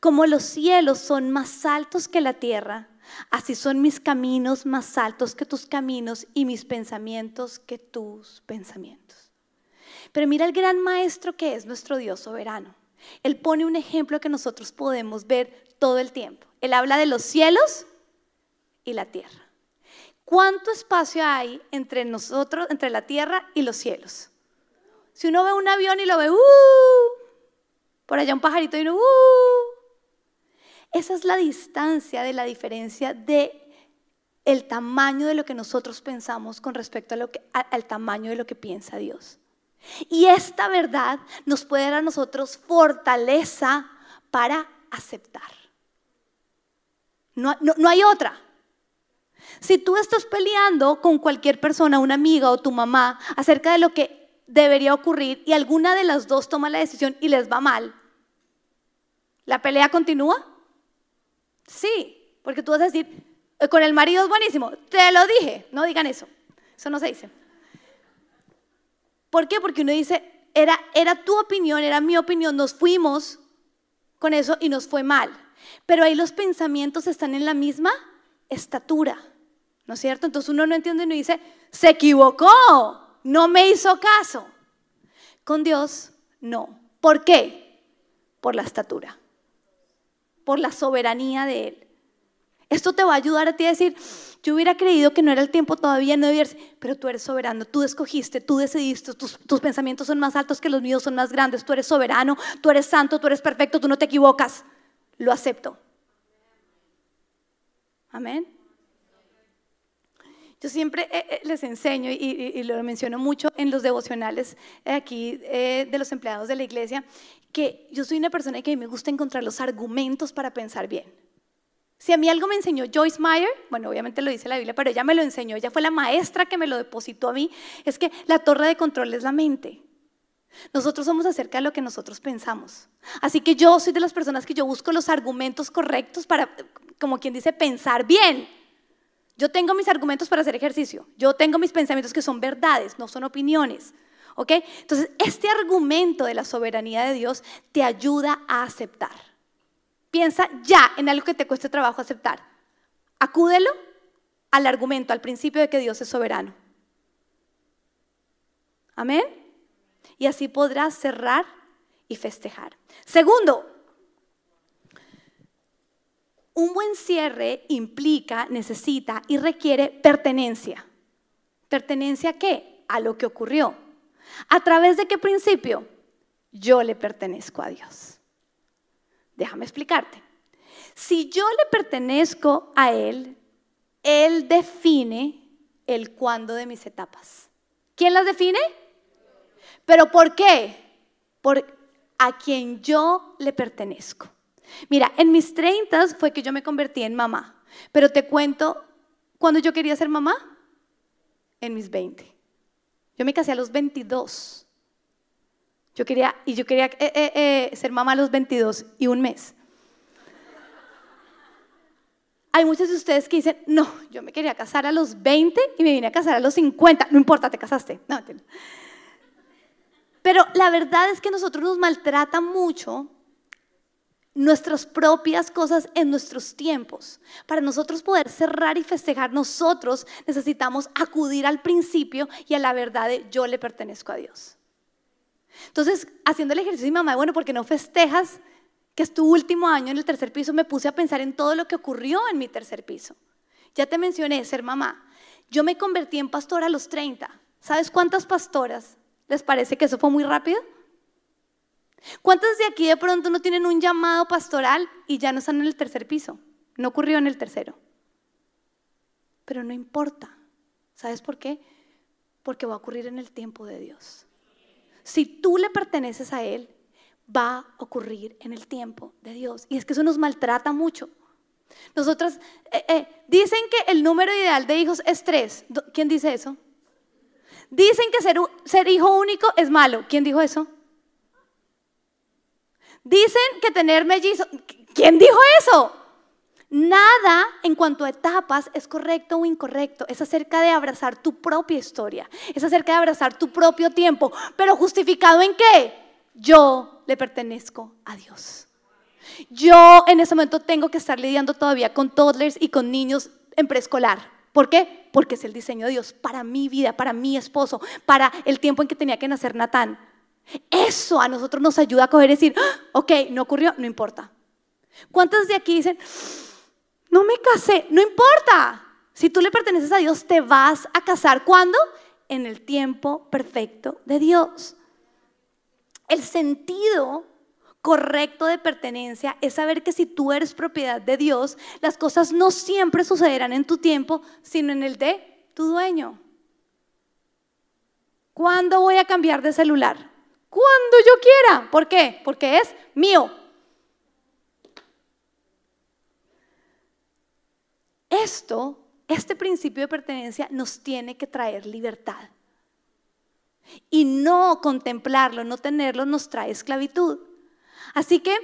Como los cielos son más altos que la tierra, así son mis caminos más altos que tus caminos y mis pensamientos que tus pensamientos. Pero mira el gran maestro que es nuestro Dios soberano. Él pone un ejemplo que nosotros podemos ver todo el tiempo. Él habla de los cielos y la tierra. ¿Cuánto espacio hay entre nosotros, entre la tierra y los cielos? Si uno ve un avión y lo ve, ¡uh! por allá un pajarito y uno, ¡uh! Esa es la distancia de la diferencia de el tamaño de lo que nosotros pensamos con respecto al tamaño de lo que piensa Dios. Y esta verdad nos puede dar a nosotros fortaleza para aceptar. No, hay otra. Si tú estás peleando con cualquier persona, una amiga o tu mamá, acerca de lo que debería ocurrir y alguna de las dos toma la decisión y les va mal, ¿la pelea continúa? Sí, porque tú vas a decir, eh, con el marido es buenísimo, te lo dije, no digan eso, eso no se dice. ¿Por qué? Porque uno dice, era, era tu opinión, era mi opinión, nos fuimos con eso y nos fue mal. Pero ahí los pensamientos están en la misma estatura, ¿no es cierto? Entonces uno no entiende y uno dice, se equivocó, no me hizo caso. Con Dios, no. ¿Por qué? Por la estatura, por la soberanía de Él. Esto te va a ayudar a ti a decir, yo hubiera creído que no era el tiempo todavía, no debías, pero tú eres soberano, tú escogiste, tú decidiste, tus, tus pensamientos son más altos que los míos, son más grandes, tú eres soberano, tú eres santo, tú eres perfecto, tú no te equivocas. lo acepto. Amén. Yo siempre eh, eh, les enseño y, lo menciono mucho en los devocionales aquí de los empleados de la iglesia, que yo soy una persona que me gusta encontrar los argumentos para pensar bien. Si a mí algo me enseñó Joyce Meyer, bueno, obviamente lo dice la Biblia, pero ella me lo enseñó, ella fue la maestra que me lo depositó a mí, es que la torre de control es la mente. Nosotros somos acerca de lo que nosotros pensamos. Así que yo soy de las personas que yo busco los argumentos correctos para, como quien dice, pensar bien. Yo tengo mis argumentos para hacer ejercicio. Yo tengo mis pensamientos que son verdades, no son opiniones. ¿Ok? Entonces, este argumento de la soberanía de Dios te ayuda a aceptar. Piensa ya en algo que te cueste trabajo aceptar. Acúdelo al argumento, al principio de que Dios es soberano. Amén. Y así podrás cerrar y festejar. Segundo, un buen cierre implica, necesita y requiere pertenencia. ¿Pertenencia a qué? A lo que ocurrió. ¿A través de qué principio? Yo le pertenezco a Dios. Déjame explicarte. Si yo le pertenezco a Él, Él define el cuándo de mis etapas. ¿Quién las define? ¿Pero por qué? Por a quien yo le pertenezco. Mira, en mis 30 fue que yo me convertí en mamá, pero te cuento, ¿cuándo yo quería ser mamá? En mis 20. Yo me casé a los 22. Yo quería, y yo quería eh, eh, eh, ser mamá a los 22 y un mes. Hay muchos de ustedes que dicen, no, yo me quería casar a los 20 y me vine a casar a los 50. No importa, te casaste. No, Pero la verdad es que nosotros nos maltrata mucho nuestras propias cosas en nuestros tiempos. Para nosotros poder cerrar y festejar, nosotros necesitamos acudir al principio y a la verdad de yo le pertenezco a Dios. Entonces, haciendo el ejercicio, mi mamá, bueno, porque no festejas que es tu último año en el tercer piso? Me puse a pensar en todo lo que ocurrió en mi tercer piso. Ya te mencioné ser mamá. Yo me convertí en pastora a los 30. ¿Sabes cuántas pastoras les parece que eso fue muy rápido? ¿Cuántos de aquí de pronto no tienen un llamado pastoral y ya no están en el tercer piso? No ocurrió en el tercero. Pero no importa. ¿Sabes por qué? Porque va a ocurrir en el tiempo de Dios. Si tú le perteneces a Él, va a ocurrir en el tiempo de Dios. Y es que eso nos maltrata mucho. Nosotras, eh, eh, dicen que el número ideal de hijos es tres. ¿Quién dice eso? Dicen que ser, ser hijo único es malo. ¿Quién dijo eso? Dicen que tener mellizos, ¿quién dijo eso? Nada en cuanto a etapas es correcto o incorrecto. Es acerca de abrazar tu propia historia. Es acerca de abrazar tu propio tiempo. Pero justificado en qué? Yo le pertenezco a Dios. Yo en ese momento tengo que estar lidiando todavía con toddlers y con niños en preescolar. ¿Por qué? Porque es el diseño de Dios para mi vida, para mi esposo, para el tiempo en que tenía que nacer Natán. Eso a nosotros nos ayuda a coger y decir, ah, ok, no ocurrió, no importa. ¿Cuántos de aquí dicen, no me casé, no importa? Si tú le perteneces a Dios, te vas a casar. ¿Cuándo? En el tiempo perfecto de Dios. El sentido correcto de pertenencia es saber que si tú eres propiedad de Dios, las cosas no siempre sucederán en tu tiempo, sino en el de tu dueño. ¿Cuándo voy a cambiar de celular? Cuando yo quiera. ¿Por qué? Porque es mío. Esto, este principio de pertenencia nos tiene que traer libertad. Y no contemplarlo, no tenerlo, nos trae esclavitud. Así que,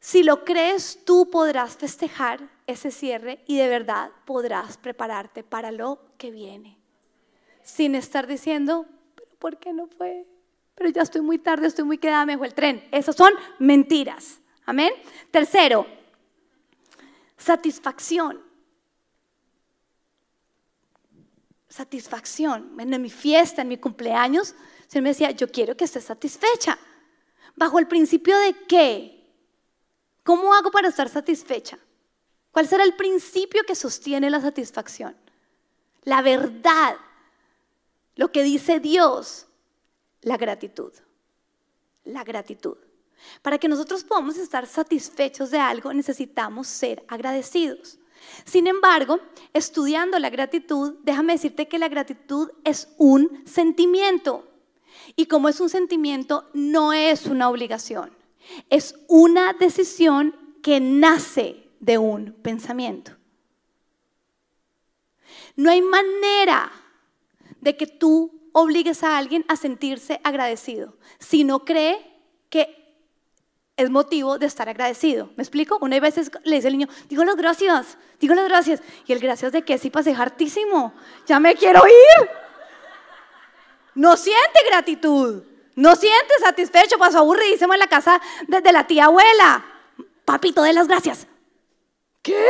si lo crees, tú podrás festejar ese cierre y de verdad podrás prepararte para lo que viene. Sin estar diciendo, pero ¿por qué no fue? Pero ya estoy muy tarde, estoy muy quedada, me dejó el tren. Esas son mentiras. Amén. Tercero, satisfacción. Satisfacción. En mi fiesta, en mi cumpleaños, se me decía, yo quiero que estés satisfecha. ¿Bajo el principio de qué? ¿Cómo hago para estar satisfecha? ¿Cuál será el principio que sostiene la satisfacción? La verdad, lo que dice Dios, la gratitud. La gratitud. Para que nosotros podamos estar satisfechos de algo, necesitamos ser agradecidos. Sin embargo, estudiando la gratitud, déjame decirte que la gratitud es un sentimiento. Y como es un sentimiento, no es una obligación. Es una decisión que nace de un pensamiento. No hay manera de que tú obligues a alguien a sentirse agradecido si no cree que es motivo de estar agradecido. ¿Me explico? Una vez le dice el niño, digo las gracias, digo las gracias. Y el gracias de que sí pasé hartísimo, ya me quiero ir. No siente gratitud, no siente satisfecho, pasó aburridísimo en la casa desde la tía abuela. Papito, de las gracias. ¿Qué?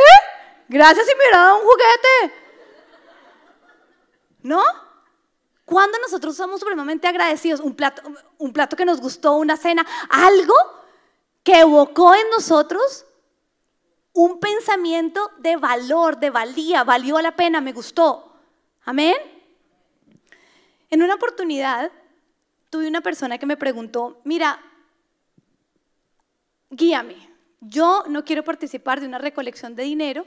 Gracias y me hubiera dado un juguete. ¿No? Cuando nosotros somos supremamente agradecidos, un plato, un plato que nos gustó, una cena, algo que evocó en nosotros un pensamiento de valor, de valía, valió la pena, me gustó. Amén. En una oportunidad tuve una persona que me preguntó, mira, guíame, yo no quiero participar de una recolección de dinero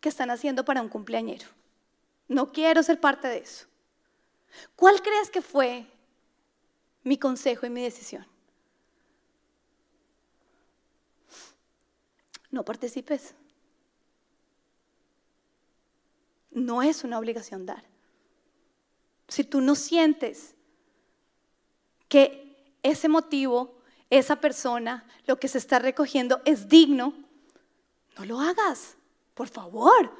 que están haciendo para un cumpleañero. No quiero ser parte de eso. ¿Cuál crees que fue mi consejo y mi decisión? no participes. No es una obligación dar. Si tú no sientes que ese motivo, esa persona, lo que se está recogiendo es digno, no lo hagas, por favor.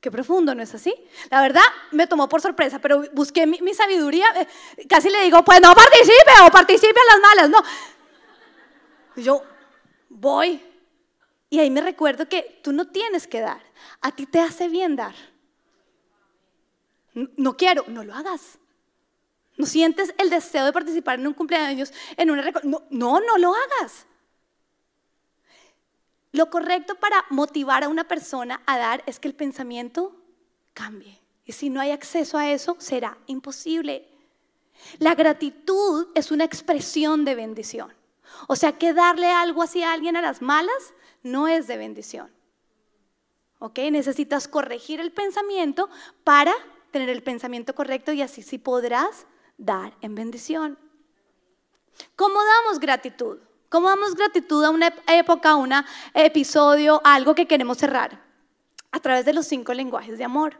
Qué profundo, ¿no es así? La verdad me tomó por sorpresa, pero busqué mi, sabiduría. Eh, casi le digo, pues no participe o participe a las malas, no. yo, voy. Y ahí me recuerdo que tú no tienes que dar. A ti te hace bien dar. No quiero, no lo hagas. ¿No sientes el deseo de participar en un cumpleaños, en una no, no, no lo hagas. Lo correcto para motivar a una persona a dar es que el pensamiento cambie. Y si no hay acceso a eso, será imposible. La gratitud es una expresión de bendición. O sea que darle algo así a alguien a las malas no es de bendición. ¿Ok? Necesitas corregir el pensamiento para tener el pensamiento correcto y así sí podrás dar en bendición. ¿Cómo damos gratitud? ¿Cómo damos gratitud a una época, a un episodio, a algo que queremos cerrar? A través de los cinco lenguajes de amor.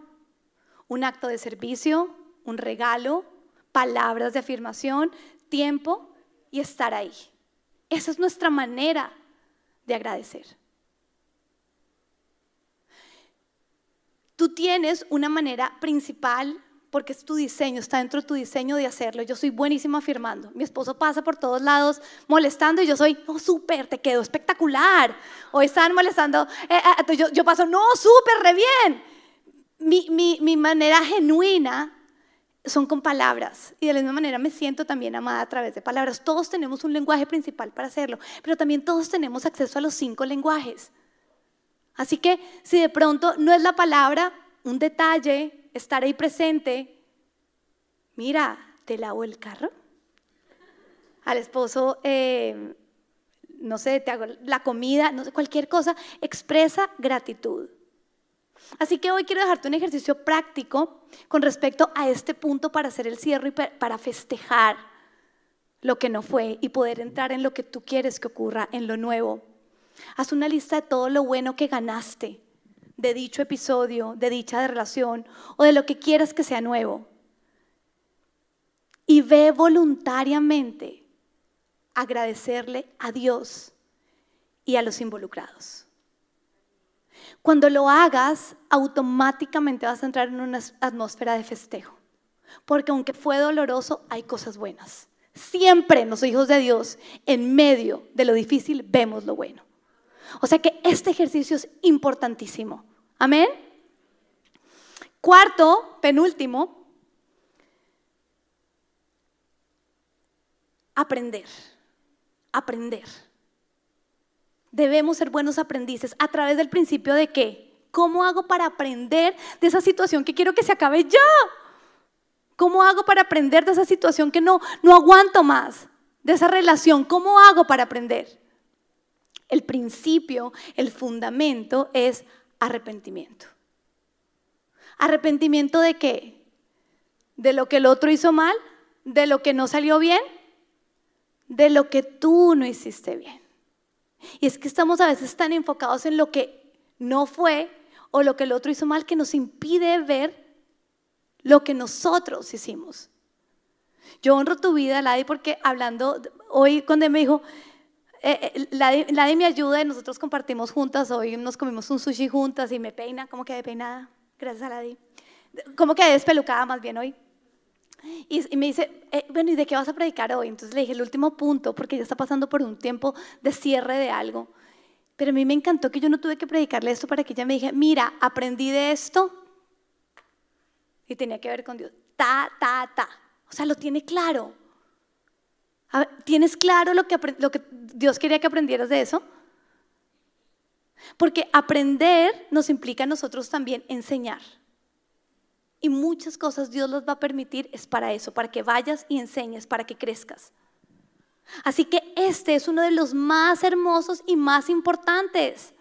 Un acto de servicio, un regalo, palabras de afirmación, tiempo y estar ahí. Esa es nuestra manera de agradecer. Tú tienes una manera principal porque es tu diseño, está dentro de tu diseño de hacerlo. Yo soy buenísima afirmando. Mi esposo pasa por todos lados molestando y yo soy, no, súper, te quedó espectacular. Hoy están molestando, eh, eh, yo, yo, paso, no, súper, re bien. Mi, mi, mi manera genuina son con palabras y de la misma manera me siento también amada a través de palabras. Todos tenemos un lenguaje principal para hacerlo, pero también todos tenemos acceso a los cinco lenguajes. Así que si de pronto no es la palabra, un detalle, estar ahí presente, mira, te lavo el carro. Al esposo, eh, no sé, te hago la comida, no sé, cualquier cosa, expresa gratitud. Así que hoy quiero dejarte un ejercicio práctico con respecto a este punto para hacer el cierre y para festejar lo que no fue y poder entrar en lo que tú quieres que ocurra, en lo nuevo. Haz una lista de todo lo bueno que ganaste de dicho episodio, de dicha relación o de lo que quieras que sea nuevo. Y ve voluntariamente agradecerle a Dios y a los involucrados. Cuando lo hagas, automáticamente vas a entrar en una atmósfera de festejo. Porque aunque fue doloroso, hay cosas buenas. Siempre los hijos de Dios, en medio de lo difícil, vemos lo bueno. O sea que este ejercicio es importantísimo. Amén. Cuarto, penúltimo, aprender. Aprender. Debemos ser buenos aprendices a través del principio de qué? ¿Cómo hago para aprender de esa situación que quiero que se acabe ya? ¿Cómo hago para aprender de esa situación que no, no aguanto más? de esa relación. ¿Cómo hago para aprender? El principio, el fundamento es arrepentimiento. ¿Arrepentimiento de qué? ¿De lo que el otro hizo mal? ¿De lo que no salió bien? ¿De lo que tú no hiciste bien? Y es que estamos a veces tan enfocados en lo que no fue o lo que el otro hizo mal que nos impide ver lo que nosotros hicimos. Yo honro tu vida, Ladi, porque hablando hoy cuando me dijo, eh, eh Ladi, me ayuda y nosotros compartimos juntas, hoy nos comimos un sushi juntas y me peina, ¿cómo quedé peinada? Gracias a Ladi. ¿Cómo quedé despelucada más bien hoy? Y, me dice, eh, bueno, ¿y de qué vas a predicar hoy? Entonces le dije, el último punto, porque ya está pasando por un tiempo de cierre de algo. Pero a mí me encantó que yo no tuve que predicarle esto para que ella me dijera, mira, aprendí de esto y tenía que ver con Dios. Ta, ta, ta. O sea, lo tiene claro. ¿Tienes claro lo que, Dios quería que aprendieras de eso? Porque aprender nos implica a nosotros también enseñar. Y muchas cosas Dios los va a permitir es para eso, para que vayas y enseñes, para que crezcas. Así que este es uno de los más hermosos y más importantes.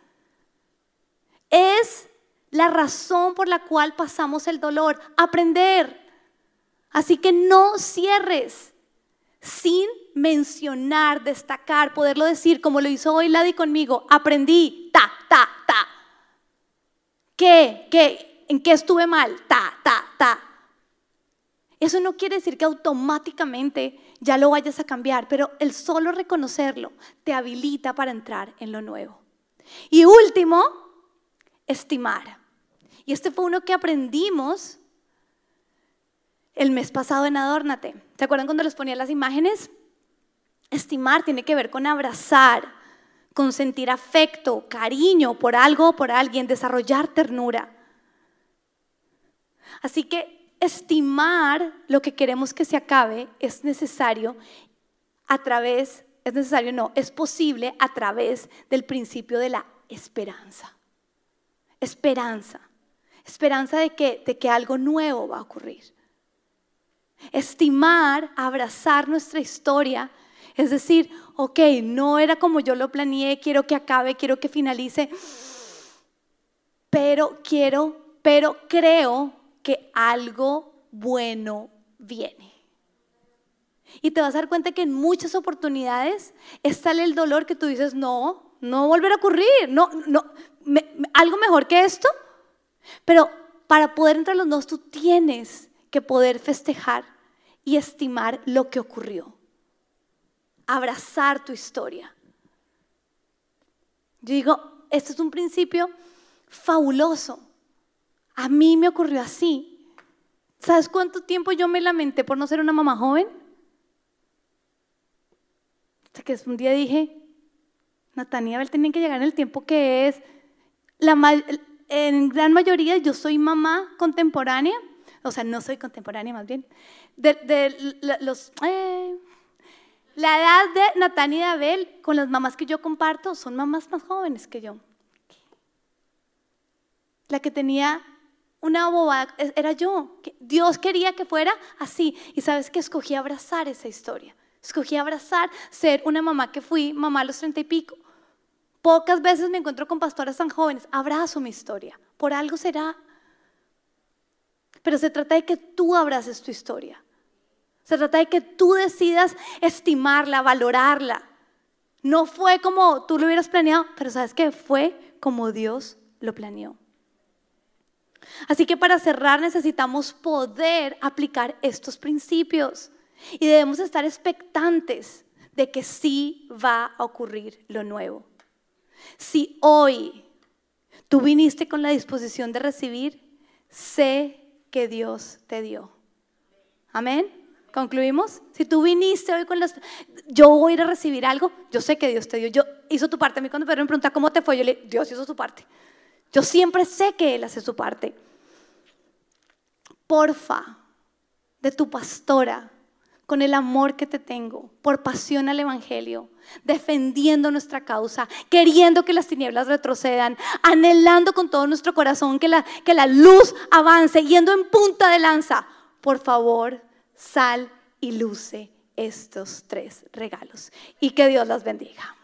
Es la razón por la cual pasamos el dolor, aprender. Así que no cierres sin mencionar, destacar, poderlo decir como lo hizo hoy Ladi conmigo. Aprendí, ta, ta, ta. ¿Qué? ¿Qué? ¿En qué estuve mal? Ta, ta, ta. Eso no quiere decir que automáticamente ya lo vayas a cambiar, pero el solo reconocerlo te habilita para entrar en lo nuevo. Y último, estimar. Y este fue uno que aprendimos el mes pasado en Adórnate. ¿Se acuerdan cuando les ponía las imágenes? Estimar tiene que ver con abrazar, con sentir afecto, cariño por algo o por alguien, desarrollar ternura. Así que estimar lo que queremos que se acabe es necesario a través, es necesario, no, es posible a través del principio de la esperanza. Esperanza. Esperanza de que, de que algo nuevo va a ocurrir. Estimar, abrazar nuestra historia, es decir, ok, no era como yo lo planeé, quiero que acabe, quiero que finalice, pero quiero, pero creo que algo bueno viene. Y te vas a dar cuenta que en muchas oportunidades está el dolor que tú dices, no, no volverá a ocurrir, no, no, algo mejor que esto. Pero para poder entrar los dos, tú tienes que poder festejar y estimar lo que ocurrió. Abrazar tu historia. Yo digo, esto es un principio fabuloso. A mí me ocurrió así. ¿Sabes cuánto tiempo yo me lamenté por no ser una mamá joven? Hasta que un día dije, Natania Abel tienen que llegar en el tiempo que es. La, en gran mayoría yo soy mamá contemporánea, o sea, no soy contemporánea más bien, de, los... Eh, la edad de Natania y de Abel con las mamás que yo comparto son mamás más jóvenes que yo. La que tenía una bobada era yo. Dios quería que fuera así. Y sabes que escogí abrazar esa historia. Escogí abrazar ser una mamá que fui mamá a los treinta y pico. Pocas veces me encuentro con pastoras tan jóvenes. Abrazo mi historia. Por algo será. Pero se trata de que tú abraces tu historia. Se trata de que tú decidas estimarla, valorarla. No fue como tú lo hubieras planeado, pero sabes que fue como Dios lo planeó. Así que para cerrar necesitamos poder aplicar estos principios y debemos estar expectantes de que sí va a ocurrir lo nuevo. Si hoy tú viniste con la disposición de recibir, sé que Dios te dio. Amén. ¿Concluimos? Si tú viniste hoy con las... Yo voy a ir a recibir algo, yo sé que Dios te dio. Yo hizo tu parte. A mí cuando Pedro me pregunta cómo te fue, yo le Dios hizo su parte. Yo siempre sé que Él hace su parte. Porfa, de tu pastora, con el amor que te tengo, por pasión al Evangelio, defendiendo nuestra causa, queriendo que las tinieblas retrocedan, anhelando con todo nuestro corazón que la, que la luz avance, yendo en punta de lanza. Por favor, sal y luce estos tres regalos. Y que Dios los bendiga.